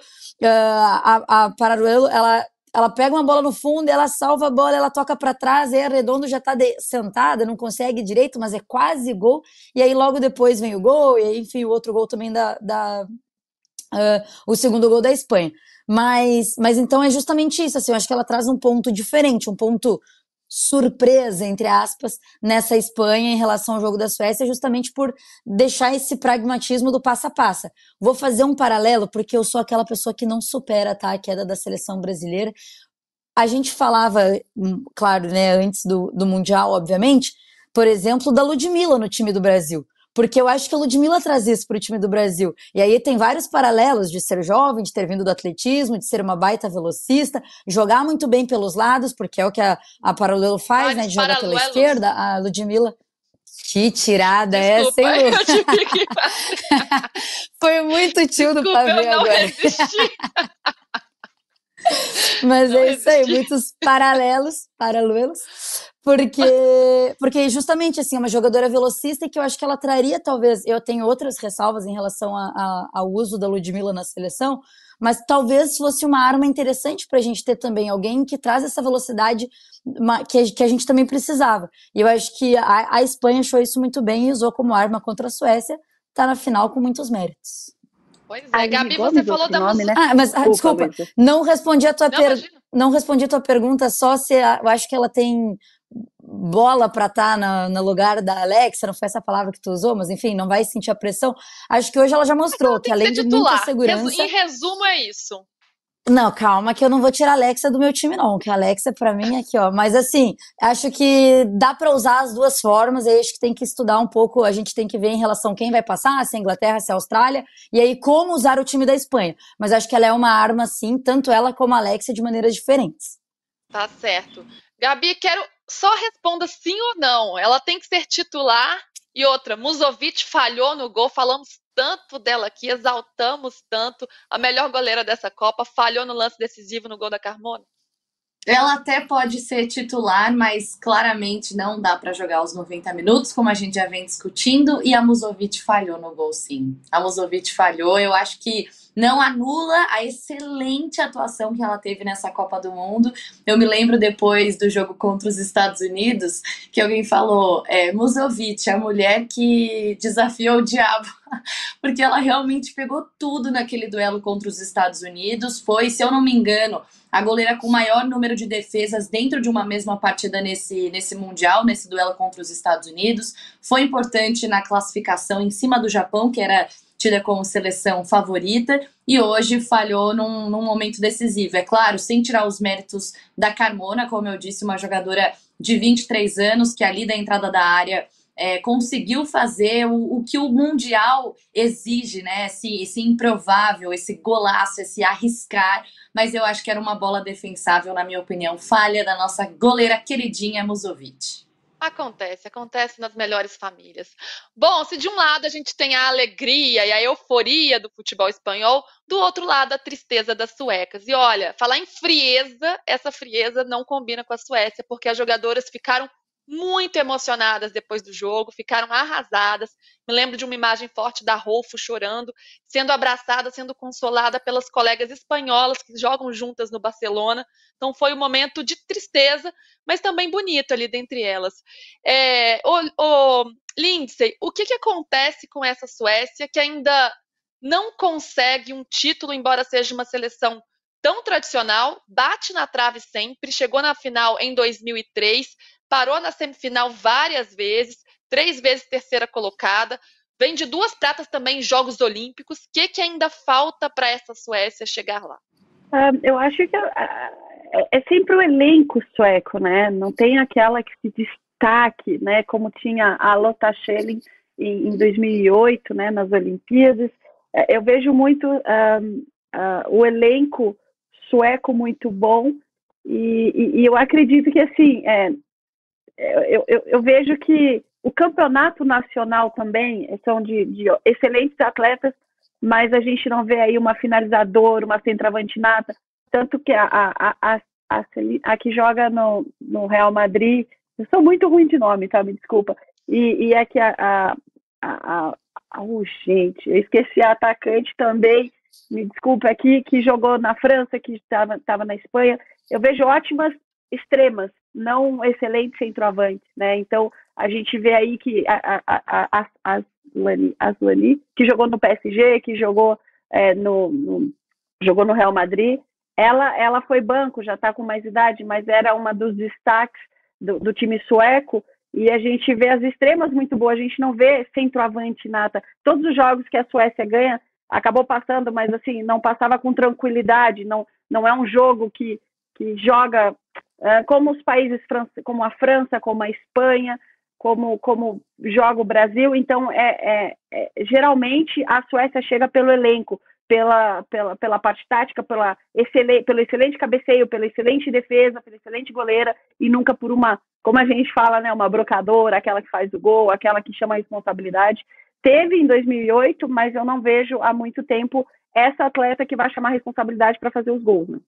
uh, a, a Pararuelo, ela ela pega uma bola no fundo, ela salva a bola, ela toca para trás, aí a Redondo já está sentada, não consegue direito, mas é quase gol. E aí logo depois vem o gol, e aí, enfim, o outro gol também da, da uh, o segundo gol da Espanha. Mas, mas então é justamente isso, assim, eu acho que ela traz um ponto diferente, um ponto surpresa, entre aspas, nessa Espanha em relação ao jogo da Suécia, justamente por deixar esse pragmatismo do passo a passo. Vou fazer um paralelo, porque eu sou aquela pessoa que não supera tá, a queda da seleção brasileira. A gente falava, hum, claro, né, antes do, do Mundial, obviamente, por exemplo, da Ludmilla no time do Brasil. Porque eu acho que a Ludmilla traz isso para o time do Brasil. E aí tem vários paralelos de ser jovem, de ter vindo do atletismo, de ser uma baita velocista, jogar muito bem pelos lados, porque é o que a, a Paralelo faz, vários né? De jogar pela esquerda. A Ludmilla. Que tirada é Desculpa, essa, hein, Lu? Que... Foi muito tio do pavê eu não agora. Resisti. Mas Não é isso aí, muitos paralelos, paralelos, porque, porque justamente assim, é uma jogadora velocista que eu acho que ela traria, talvez, eu tenho outras ressalvas em relação a- a- ao uso da Ludmilla na seleção, mas talvez fosse uma arma interessante para a gente ter também alguém que traz essa velocidade que, a- que a gente também precisava. E eu acho que a, a Espanha achou isso muito bem e usou como arma contra a Suécia, tá na final com muitos méritos. Pois é, Gabi, você falou da nome, né? Ah, mas desculpa, desculpa não respondi a tua pergunta. Não respondi a tua pergunta só se a, eu acho que ela tem bola para estar tá no, lugar da Alexa, não foi essa palavra que tu usou, mas enfim, não vai sentir a pressão. Acho que hoje ela já mostrou que, que além de muita segurança. Em resumo, é isso. Não, calma, que eu não vou tirar a Alexa do meu time, não. Que a Alexa, para mim, é aqui, ó. Mas assim, acho que dá para usar as duas formas. E acho que tem que estudar um pouco. A gente tem que ver em relação quem vai passar, se é a Inglaterra, se é a Austrália. E aí, como usar o time da Espanha. Mas acho que ela é uma arma, sim, tanto ela como a Alexa, de maneiras diferentes. Tá certo. Gabi, quero só responda sim ou não. Ela tem que ser titular. E outra, Musovic falhou no gol. Falamos tanto dela aqui, exaltamos tanto. A melhor goleira dessa Copa falhou no lance decisivo no gol da Carmona. Ela até pode ser titular, mas claramente não dá para jogar os 90 minutos, como a gente já vem discutindo, e a Musovic falhou no gol, sim. A Musovic falhou, eu acho que não anula a excelente atuação que ela teve nessa Copa do Mundo. Eu me lembro depois do jogo contra os Estados Unidos que alguém falou: é, Musovic, a mulher que desafiou o diabo, porque ela realmente pegou tudo naquele duelo contra os Estados Unidos. Foi, se eu não me engano, a goleira com maior número de defesas dentro de uma mesma partida nesse, nesse Mundial, nesse duelo contra os Estados Unidos. Foi importante na classificação em cima do Japão, que era tida como seleção favorita e hoje falhou num, num, momento decisivo. É claro, sem tirar os méritos da Carmona, como eu disse, uma jogadora de 23 anos que ali da entrada da área é, conseguiu fazer o, o, que o Mundial exige, né? Esse, esse improvável, esse golaço, esse arriscar. Mas eu acho que era uma bola defensável, na minha opinião. Falha da nossa goleira queridinha Musovic. Acontece, acontece nas melhores famílias. Bom, se de um lado a gente tem a alegria e a euforia do futebol espanhol, do outro lado a tristeza das suecas. E olha, falar em frieza, essa frieza não combina com a Suécia, porque as jogadoras ficaram muito emocionadas depois do jogo, ficaram arrasadas. Me lembro de uma imagem forte da Rolfo chorando, sendo abraçada, sendo consolada pelas colegas espanholas que jogam juntas no Barcelona. Então foi um momento de tristeza, mas também bonito ali dentre elas. É, o, o Lindsay, o que, que acontece com essa Suécia que ainda não consegue um título, embora seja uma seleção tão tradicional, bate na trave sempre, chegou na final em 2003, parou na semifinal várias vezes, três vezes terceira colocada, vem de duas pratas também em Jogos Olímpicos. O que, que ainda falta para essa Suécia chegar lá? Uh, eu acho que uh, é sempre o elenco sueco, né? Não tem aquela que se destaque, né? Como tinha a Lotta Schelling em, em 2008, né? Nas Olimpíadas. Uh, eu vejo muito o elenco sueco muito bom e, e, e, eu acredito que assim é, eu, eu, eu, vejo que o campeonato nacional também são de, de, excelentes atletas, mas a gente não vê aí uma finalizadora, uma centroavante nata, tanto que a, a, a, a, a que joga no, no Real Madrid, eu sou muito ruim de nome, tá? Me desculpa. E, e é que a, a, a, a oh, gente, eu esqueci a atacante também, me desculpa aqui, que jogou na França, que estava na Espanha. Eu vejo ótimas extremas, não excelentes centroavantes, né? Então a gente vê aí que a, a, a, a Aslani, que jogou no PSG, que jogou é, no, no, jogou no Real Madrid, ela ela foi banco, já está com mais idade, mas era uma dos destaques do, do, time sueco. E a gente vê as extremas muito boas, a gente não vê centroavante nata. Todos os jogos que a Suécia ganha, acabou passando, mas assim, não passava com tranquilidade, não, não é um jogo que, que joga como os países, como a França, como a Espanha, como, como joga o Brasil. Então, é, é, é, geralmente a Suécia chega pelo elenco, pela, pela, pela parte tática, pela excelente, pelo excelente cabeceio, pela excelente defesa, pela excelente goleira, e nunca por uma, como a gente fala, né, uma brocadora, aquela que faz o gol, aquela que chama a responsabilidade. Teve em 2008, mas eu não vejo há muito tempo essa atleta que vai chamar a responsabilidade para fazer os gols. Né?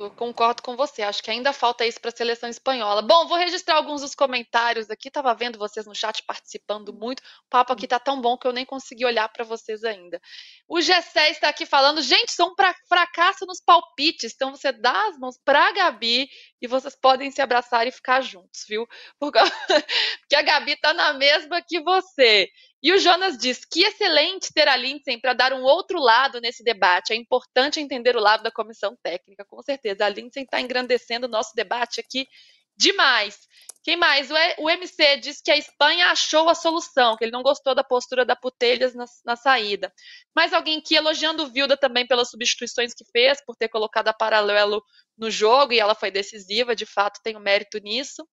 Eu concordo com você. Acho que ainda falta isso para a seleção espanhola. Bom, vou registrar alguns dos comentários aqui. Tava vendo vocês no chat participando muito. O papo aqui tá tão bom que eu nem consegui olhar para vocês ainda. O Gessé está aqui falando, gente, são um fracasso nos palpites. Então você dá as mãos para a Gabi e vocês podem se abraçar e ficar juntos, viu? Porque a Gabi tá na mesma que você. E o Jonas diz que excelente ter a Lindsay para dar um outro lado nesse debate. É importante entender o lado da comissão técnica, com certeza. A Lindsay está engrandecendo o nosso debate aqui demais. Quem mais? O, MC diz que a Espanha achou a solução, que ele não gostou da postura da Putelhas na, na saída. Mas alguém aqui elogiando o Vilda também pelas substituições que fez, por ter colocado a paralelo no jogo, e ela foi decisiva, de fato tem o um mérito nisso.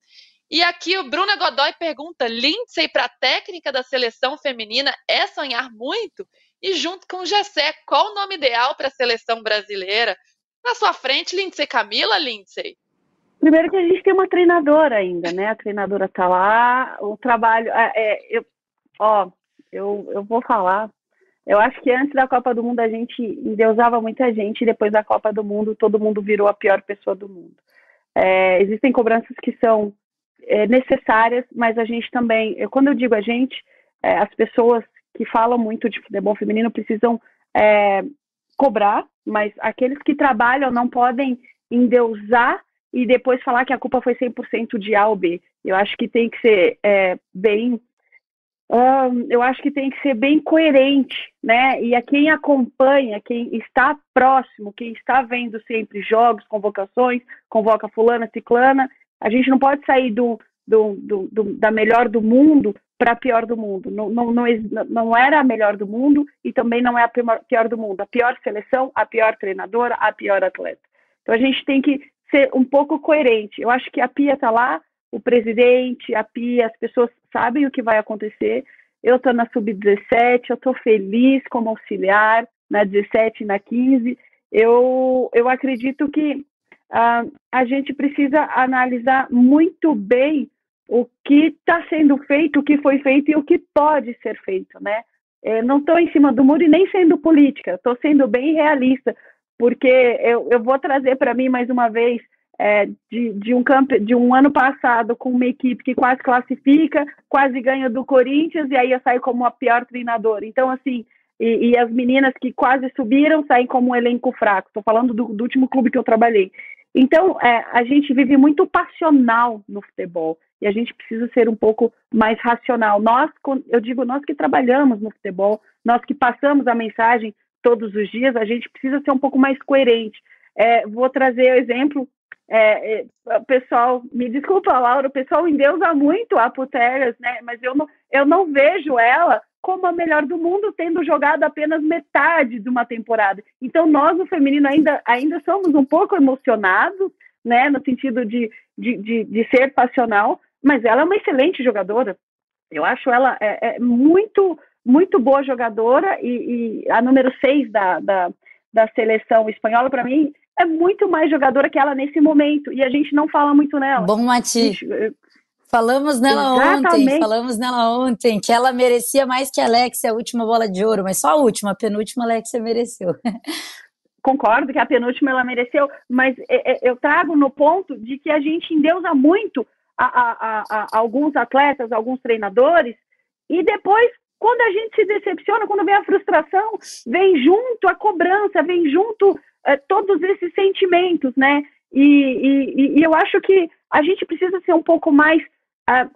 E aqui o Bruno Godoy pergunta: Lindsay para a técnica da seleção feminina é sonhar muito? E junto com o Gessé, qual o nome ideal para a seleção brasileira? Na sua frente, Lindsay Camila, Lindsay? Primeiro que a gente tem uma treinadora ainda, né? A treinadora está lá, o trabalho. É, é, eu, ó, eu, eu vou falar. Eu acho que antes da Copa do Mundo a gente endeusava muita gente, e depois da Copa do Mundo todo mundo virou a pior pessoa do mundo. É, existem cobranças que são é, necessárias, mas a gente também, eu, quando eu digo a gente, é, as pessoas que falam muito de futebol feminino precisam é, cobrar, mas aqueles que trabalham não podem endeusar e depois falar que a culpa foi 100% de A ou B. Eu acho que tem que ser é, bem eu acho que tem que ser bem coerente, né? E a quem acompanha, quem está próximo, quem está vendo sempre jogos, convocações, convoca fulana, ciclana, a gente não pode sair do, do, do, do da melhor do mundo para a pior do mundo. Não, não, não, não era a melhor do mundo e também não é a pior do mundo. A pior seleção, a pior treinadora, a pior atleta. Então a gente tem que ser um pouco coerente. Eu acho que a Pia está lá, o presidente, a Pia, as pessoas sabem o que vai acontecer. Eu estou na sub-17, eu estou feliz como auxiliar na 17 e na 15. Eu, eu acredito que uh, a gente precisa analisar muito bem o que está sendo feito, o que foi feito e o que pode ser feito, né? É, não estou em cima do muro e nem sendo política, estou sendo bem realista, porque eu, eu vou trazer para mim mais uma vez é, de, de, um de um ano passado com uma equipe que quase classifica, quase ganha do Corinthians, e aí eu saio como a pior treinadora. Então, assim, e, e as meninas que quase subiram saem como um elenco fraco. Estou falando do, do, último clube que eu trabalhei. Então, é, a gente vive muito passional no futebol e a gente precisa ser um pouco mais racional. Nós, eu digo nós que trabalhamos no futebol, nós que passamos a mensagem todos os dias, a gente precisa ser um pouco mais coerente. É, vou trazer o exemplo é, é, pessoal, me desculpa, Laura, o pessoal endeusa muito a Puteras, né? Mas eu não, eu não vejo ela como a melhor do mundo, tendo jogado apenas metade de uma temporada. Então, nós, no feminino, ainda, ainda somos um pouco emocionados, né? No sentido de, de, de, de ser passional, mas ela é uma excelente jogadora. Eu acho ela é, é muito, muito boa jogadora e, e a número 6 da, da, da seleção espanhola, para mim, é muito mais jogadora que ela nesse momento e a gente não fala muito nela. Bom, Mati. Falamos nela Exatamente. ontem, falamos nela ontem, que ela merecia mais que a Alexia a última bola de ouro, mas só a última, a penúltima a Alexia mereceu. Concordo que a penúltima ela mereceu, mas é, é, eu trago no ponto de que a gente endeusa muito a, a, a, a alguns atletas, alguns treinadores, e depois quando a gente se decepciona, quando vem a frustração, vem junto a cobrança, vem junto é, todos esses sentimentos, né? E, e, e, eu acho que a gente precisa ser um pouco mais. Uh,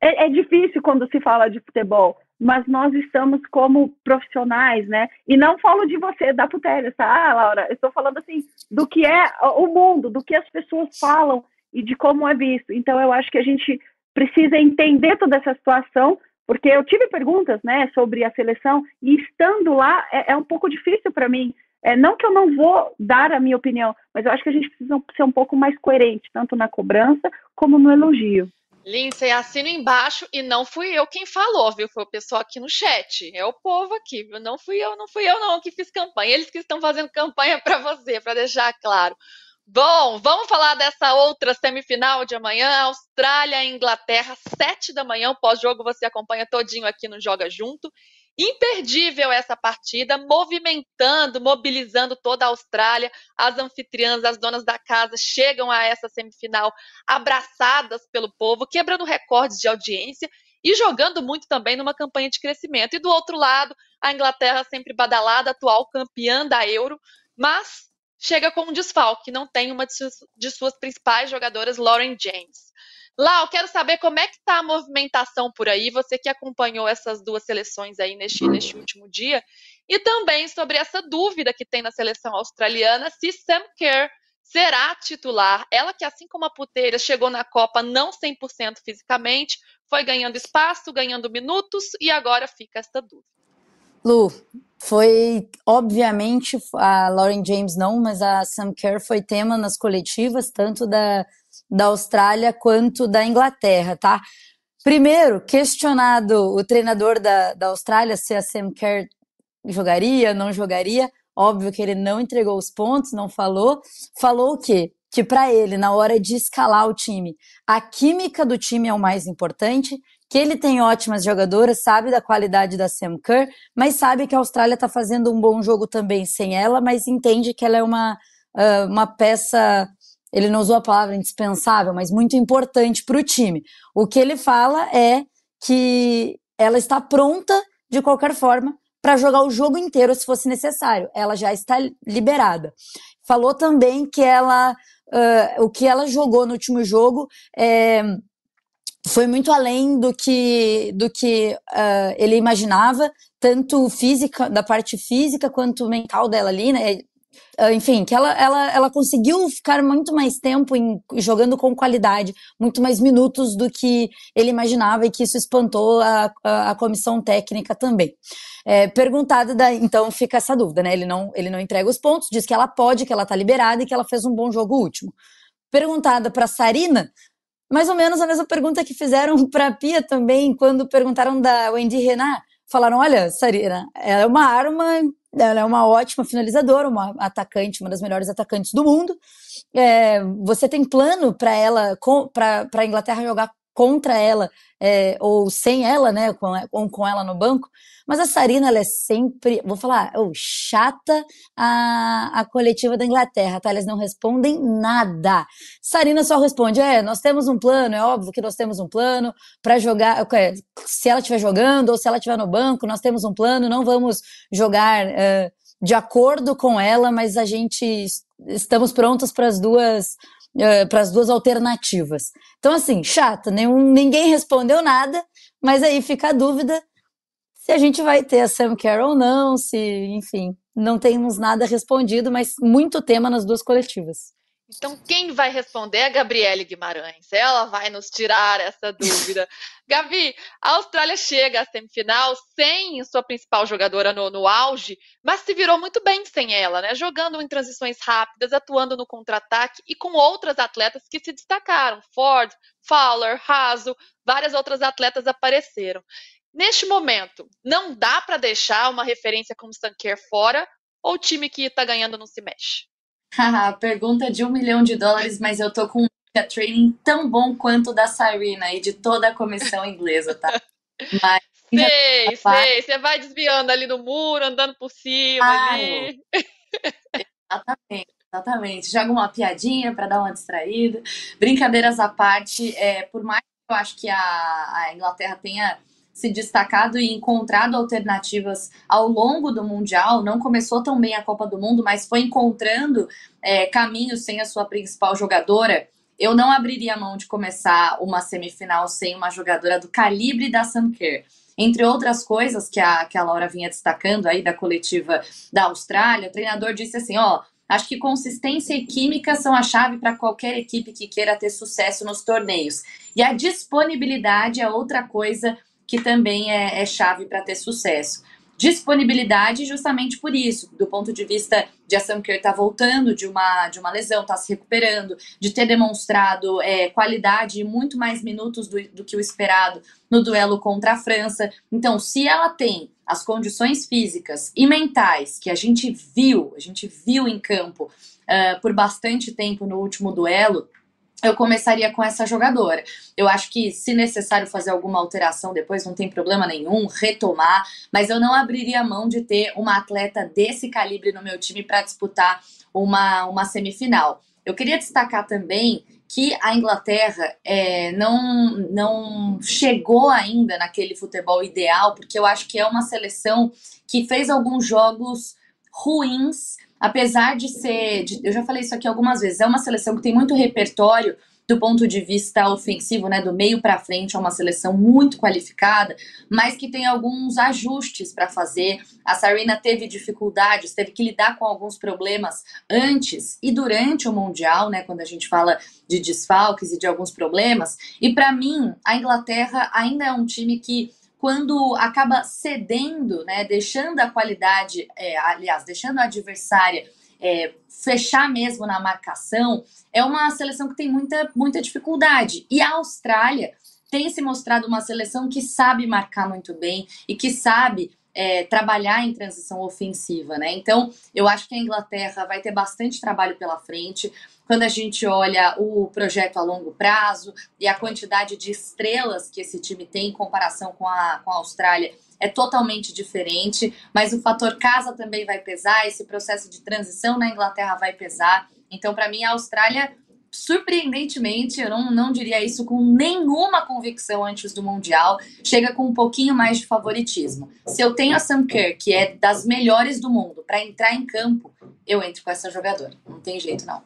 é, é, difícil quando se fala de futebol, mas nós estamos como profissionais, né? E não falo de você, da Putéria, tá, ah, Laura? Eu estou falando assim do que é o mundo, do que as pessoas falam e de como é visto. Então, eu acho que a gente precisa entender toda essa situação, porque eu tive perguntas, né, sobre a seleção e estando lá é, é um pouco difícil para mim é, não que eu não vou dar a minha opinião, mas eu acho que a gente precisa ser um pouco mais coerente, tanto na cobrança como no elogio. Lindsay, assino embaixo e não fui eu quem falou, viu? Foi o pessoal aqui no chat. É o povo aqui, viu? Não fui eu, não fui eu não que fiz campanha. Eles que estão fazendo campanha para você, para deixar claro. Bom, vamos falar dessa outra semifinal de amanhã, Austrália e Inglaterra, sete da manhã, pós-jogo você acompanha todinho aqui no Joga Junto. Imperdível essa partida, movimentando, mobilizando toda a Austrália. As anfitriãs, as donas da casa chegam a essa semifinal abraçadas pelo povo, quebrando recordes de audiência e jogando muito também numa campanha de crescimento. E do outro lado, a Inglaterra sempre badalada, atual campeã da Euro, mas chega com um desfalque, não tem uma de suas, de suas principais jogadoras, Lauren James. Lau, quero saber como é que está a movimentação por aí, você que acompanhou essas duas seleções aí neste, neste último dia, e também sobre essa dúvida que tem na seleção australiana se Sam Kerr será titular. Ela que, assim como a Puteira, chegou na Copa não 100% fisicamente, foi ganhando espaço, ganhando minutos e agora fica esta dúvida. Lu, foi obviamente a Lauren James não, mas a Sam Kerr foi tema nas coletivas, tanto da, da Austrália quanto da Inglaterra, tá? Primeiro, questionado o treinador da, da Austrália se a Sam Kerr jogaria, não jogaria. Óbvio que ele não entregou os pontos, não falou. Falou o quê? Que para ele, na hora de escalar o time, a química do time é o mais importante, que ele tem ótimas jogadoras, sabe da qualidade da Sam Kerr, mas sabe que a Austrália está fazendo um bom jogo também sem ela, mas entende que ela é uma, uh, uma peça ele não usou a palavra indispensável, mas muito importante para o time. O que ele fala é que ela está pronta, de qualquer forma, para jogar o jogo inteiro se fosse necessário. Ela já está liberada. Falou também que ela, uh, o que ela jogou no último jogo é, foi muito além do que, do que uh, ele imaginava, tanto física, da parte física quanto mental dela ali, né? Ah, enfim, que ela, ela, ela conseguiu ficar muito mais tempo em, jogando com qualidade, muito mais minutos do que ele imaginava e que isso espantou a, a, a comissão técnica também. É, perguntada, da, então fica essa dúvida, né? Ele não, ele não entrega os pontos, diz que ela pode, que ela tá liberada e que ela fez um bom jogo último. Perguntada para Sarina, mais ou menos a mesma pergunta que fizeram para Pia também, quando perguntaram da Wendy Renat. Falaram: olha, Sarina, ela é uma arma ela é uma ótima finalizadora, uma atacante, uma das melhores atacantes do mundo. É, você tem plano para ela, para a Inglaterra jogar contra ela é, ou sem ela, né, com, com, com ela no banco. Mas a Sarina, ela é sempre, vou falar, oh, chata a, a coletiva da Inglaterra, tá? Eles não respondem nada. Sarina só responde: é, nós temos um plano, é óbvio que nós temos um plano para jogar, se ela estiver jogando ou se ela estiver no banco, nós temos um plano, não vamos jogar. Uh, de acordo com ela, mas a gente estamos prontos para as duas uh, para as duas alternativas. Então assim, chata, nenhum, ninguém respondeu nada, mas aí fica a dúvida se a gente vai ter a Sam Carroll ou não, se, enfim, não temos nada respondido, mas muito tema nas duas coletivas. Então, quem vai responder é a Gabriele Guimarães. Ela vai nos tirar essa dúvida. Gavi, a Austrália chega à semifinal sem sua principal jogadora no, no, auge, mas se virou muito bem sem ela, né? Jogando em transições rápidas, atuando no contra-ataque e com outras atletas que se destacaram. Ford, Fowler, Raso, várias outras atletas apareceram. Neste momento, não dá para deixar uma referência como Sanker fora ou o time que está ganhando não se mexe? Pergunta de um milhão de dólares, mas eu tô com um training tão bom quanto o da Sarina e de toda a comissão inglesa, tá? Mas, sei, sei. Você vai desviando ali no muro, andando por cima ah, ali. Exatamente. Exatamente. Joga uma piadinha para dar uma distraída. Brincadeiras à parte, é, por mais que eu acho que a, a Inglaterra tenha se destacado e encontrado alternativas ao longo do Mundial. Não começou tão bem a Copa do Mundo, mas foi encontrando é, caminhos sem a sua principal jogadora. Eu não abriria mão de começar uma semifinal sem uma jogadora do calibre da Sam Kerr. Entre outras coisas que a, que a Laura vinha destacando aí da coletiva da Austrália, o treinador disse assim: ó, acho que consistência e química são a chave para qualquer equipe que queira ter sucesso nos torneios. E a disponibilidade é outra coisa que também é, é chave para ter sucesso. Disponibilidade justamente por isso, do ponto de vista de a Sam Kerr estar tá voltando de uma, de uma lesão, estar tá se recuperando, de ter demonstrado é, qualidade e muito mais minutos do, do que o esperado no duelo contra a França. Então, se ela tem as condições físicas e mentais que a gente viu, a gente viu em campo uh, por bastante tempo no último duelo, eu começaria com essa jogadora. Eu acho que, se necessário fazer alguma alteração depois, não tem problema nenhum, retomar, mas eu não abriria mão de ter uma atleta desse calibre no meu time para disputar uma, uma semifinal. Eu queria destacar também que a Inglaterra é, não, não chegou ainda naquele futebol ideal, porque eu acho que é uma seleção que fez alguns jogos ruins apesar de ser, de, eu já falei isso aqui algumas vezes, é uma seleção que tem muito repertório do ponto de vista ofensivo, né, do meio para frente, é uma seleção muito qualificada, mas que tem alguns ajustes para fazer. A Sarina teve dificuldades, teve que lidar com alguns problemas antes e durante o Mundial, né, quando a gente fala de desfalques e de alguns problemas. E para mim, a Inglaterra ainda é um time que quando acaba cedendo, né, deixando a qualidade, é, aliás, deixando a adversária é, fechar mesmo na marcação, é uma seleção que tem muita, muita dificuldade. E a Austrália tem se mostrado uma seleção que sabe marcar muito bem e que sabe é, trabalhar em transição ofensiva, né? Então, eu acho que a Inglaterra vai ter bastante trabalho pela frente. Quando a gente olha o projeto a longo prazo e a quantidade de estrelas que esse time tem em comparação com a, com a Austrália, é totalmente diferente. Mas o fator casa também vai pesar, esse processo de transição na Inglaterra vai pesar. Então, para mim, a Austrália surpreendentemente, eu não, não diria isso com nenhuma convicção antes do Mundial, chega com um pouquinho mais de favoritismo. Se eu tenho a Sam Kerr, que é das melhores do mundo, para entrar em campo, eu entro com essa jogadora. Não tem jeito, não.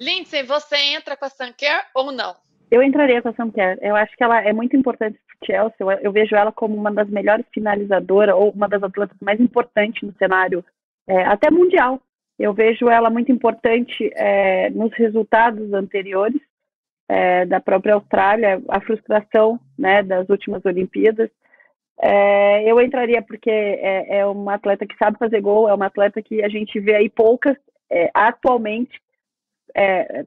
Lindsay, você entra com a Sam Kerr ou não? Eu entraria com a Sam Kerr. Eu acho que ela é muito importante para o Chelsea. Eu, eu, vejo ela como uma das melhores finalizadoras ou uma das atletas mais importantes no cenário, é, até mundial. Eu vejo ela muito importante é, nos resultados anteriores é, da própria Austrália, a frustração né, das últimas Olimpíadas. É, eu entraria porque é, é, uma atleta que sabe fazer gol, é uma atleta que a gente vê aí poucas é, atualmente é,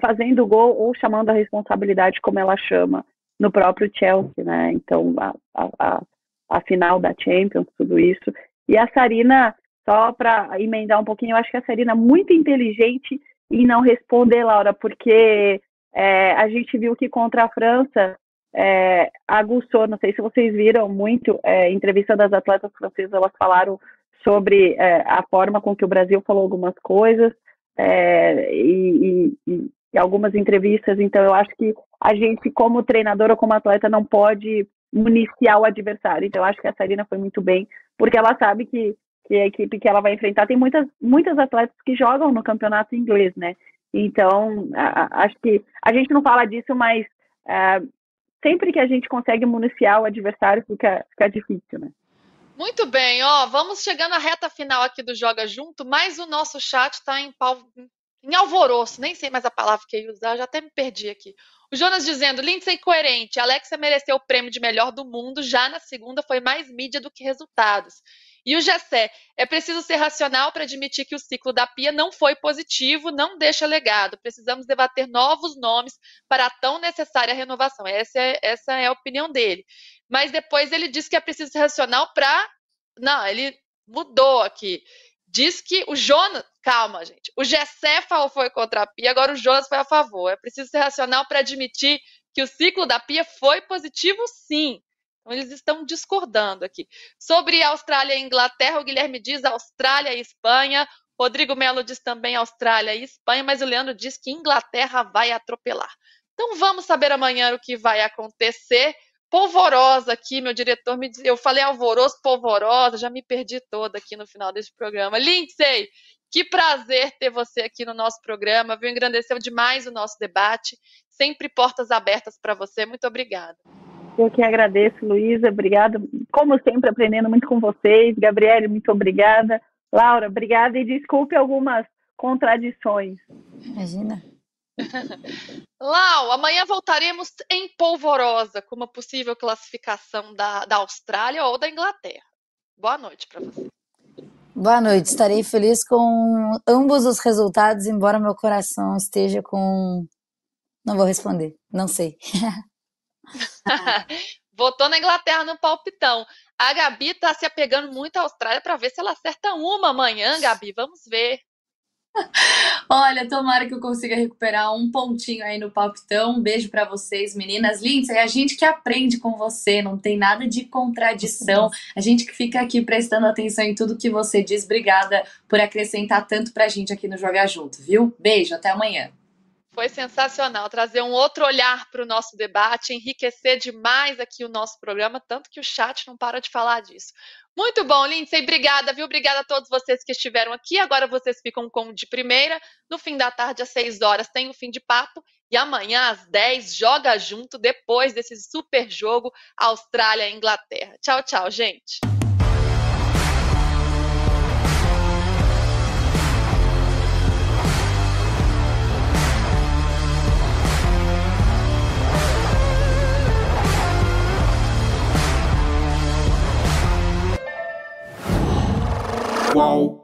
fazendo gol ou chamando a responsabilidade, como ela chama, no próprio Chelsea, né? Então, a, a, a final da Champions, tudo isso. E a Sarina, só para emendar um pouquinho, eu acho que a Serena é muito inteligente em não responder, Laura, porque é, a gente viu que contra a França é, aguçou, não sei se vocês viram muito, é, entrevista das atletas francesas, elas falaram sobre é, a forma com que o Brasil falou algumas coisas é, e, e, e, algumas entrevistas, então eu acho que a gente, como treinador ou como atleta, não pode municiar o adversário, então eu acho que a Sarina foi muito bem, porque ela sabe que que a equipe que ela vai enfrentar tem muitas, muitas atletas que jogam no campeonato inglês, né? Então, a, a, acho que a gente não fala disso, mas a, é, sempre que a gente consegue municiar o adversário, fica, fica difícil, né? Muito bem, ó, vamos chegando à reta final aqui do Joga Junto, mas o nosso chat está em, em alvoroço, nem sei mais a palavra que eu ia usar, já até me perdi aqui. O Jonas dizendo, Lindsay coerente, Alexa mereceu o prêmio de melhor do mundo, já na segunda foi mais mídia do que resultados. E o Gessé, é preciso ser racional para admitir que o ciclo da Pia não foi positivo, não deixa legado. Precisamos debater novos nomes para a tão necessária renovação. Essa é, essa é a opinião dele. Mas depois ele diz que é preciso ser racional para. Não, ele mudou aqui. Diz que o Jonas. Calma, gente. O Gessé foi contra a Pia, agora o Jonas foi a favor. É preciso ser racional para admitir que o ciclo da Pia foi positivo, sim. Então, eles estão discordando aqui. Sobre Austrália e Inglaterra, o Guilherme diz Austrália e Espanha. Rodrigo Melo diz também Austrália e Espanha, mas o Leandro diz que Inglaterra vai atropelar. Então vamos saber amanhã o que vai acontecer. Polvorosa aqui, meu diretor me diz, eu falei alvoroço, polvorosa, já me perdi toda aqui no final desse programa. Lindsay, que prazer ter você aqui no nosso programa, viu? Engrandeceu demais o nosso debate. Sempre portas abertas para você. Muito obrigada. Eu que agradeço, Luísa, obrigada. Como sempre, aprendendo muito com vocês. Gabriele, muito obrigada. Laura, obrigada e desculpe algumas contradições. Imagina. Lau, amanhã voltaremos em polvorosa com uma possível classificação da, da Austrália ou da Inglaterra. Boa noite para você. Boa noite, estarei feliz com ambos os resultados, embora meu coração esteja com. Não vou responder, não sei. Votou na Inglaterra no palpitão. A Gabi tá se apegando muito à Austrália para ver se ela acerta uma amanhã, Gabi. Vamos ver. Olha, tomara que eu consiga recuperar um pontinho aí no palpitão. Um beijo para vocês, meninas. Lindsay, é a gente que aprende com você, não tem nada de contradição. A gente que fica aqui prestando atenção em tudo que você diz. Obrigada por acrescentar tanto pra gente aqui no Jogar Junto, viu? Beijo, até amanhã. Foi sensacional trazer um outro olhar para o nosso debate, enriquecer demais aqui o nosso programa, tanto que o chat não para de falar disso. Muito bom, Lindsay. Obrigada, viu? Obrigada a todos vocês que estiveram aqui. Agora vocês ficam com o de primeira. No fim da tarde, às 6 horas, tem o fim de papo. E amanhã, às 10, joga junto, depois desse super jogo Austrália e Inglaterra. Tchau, tchau, gente. qual.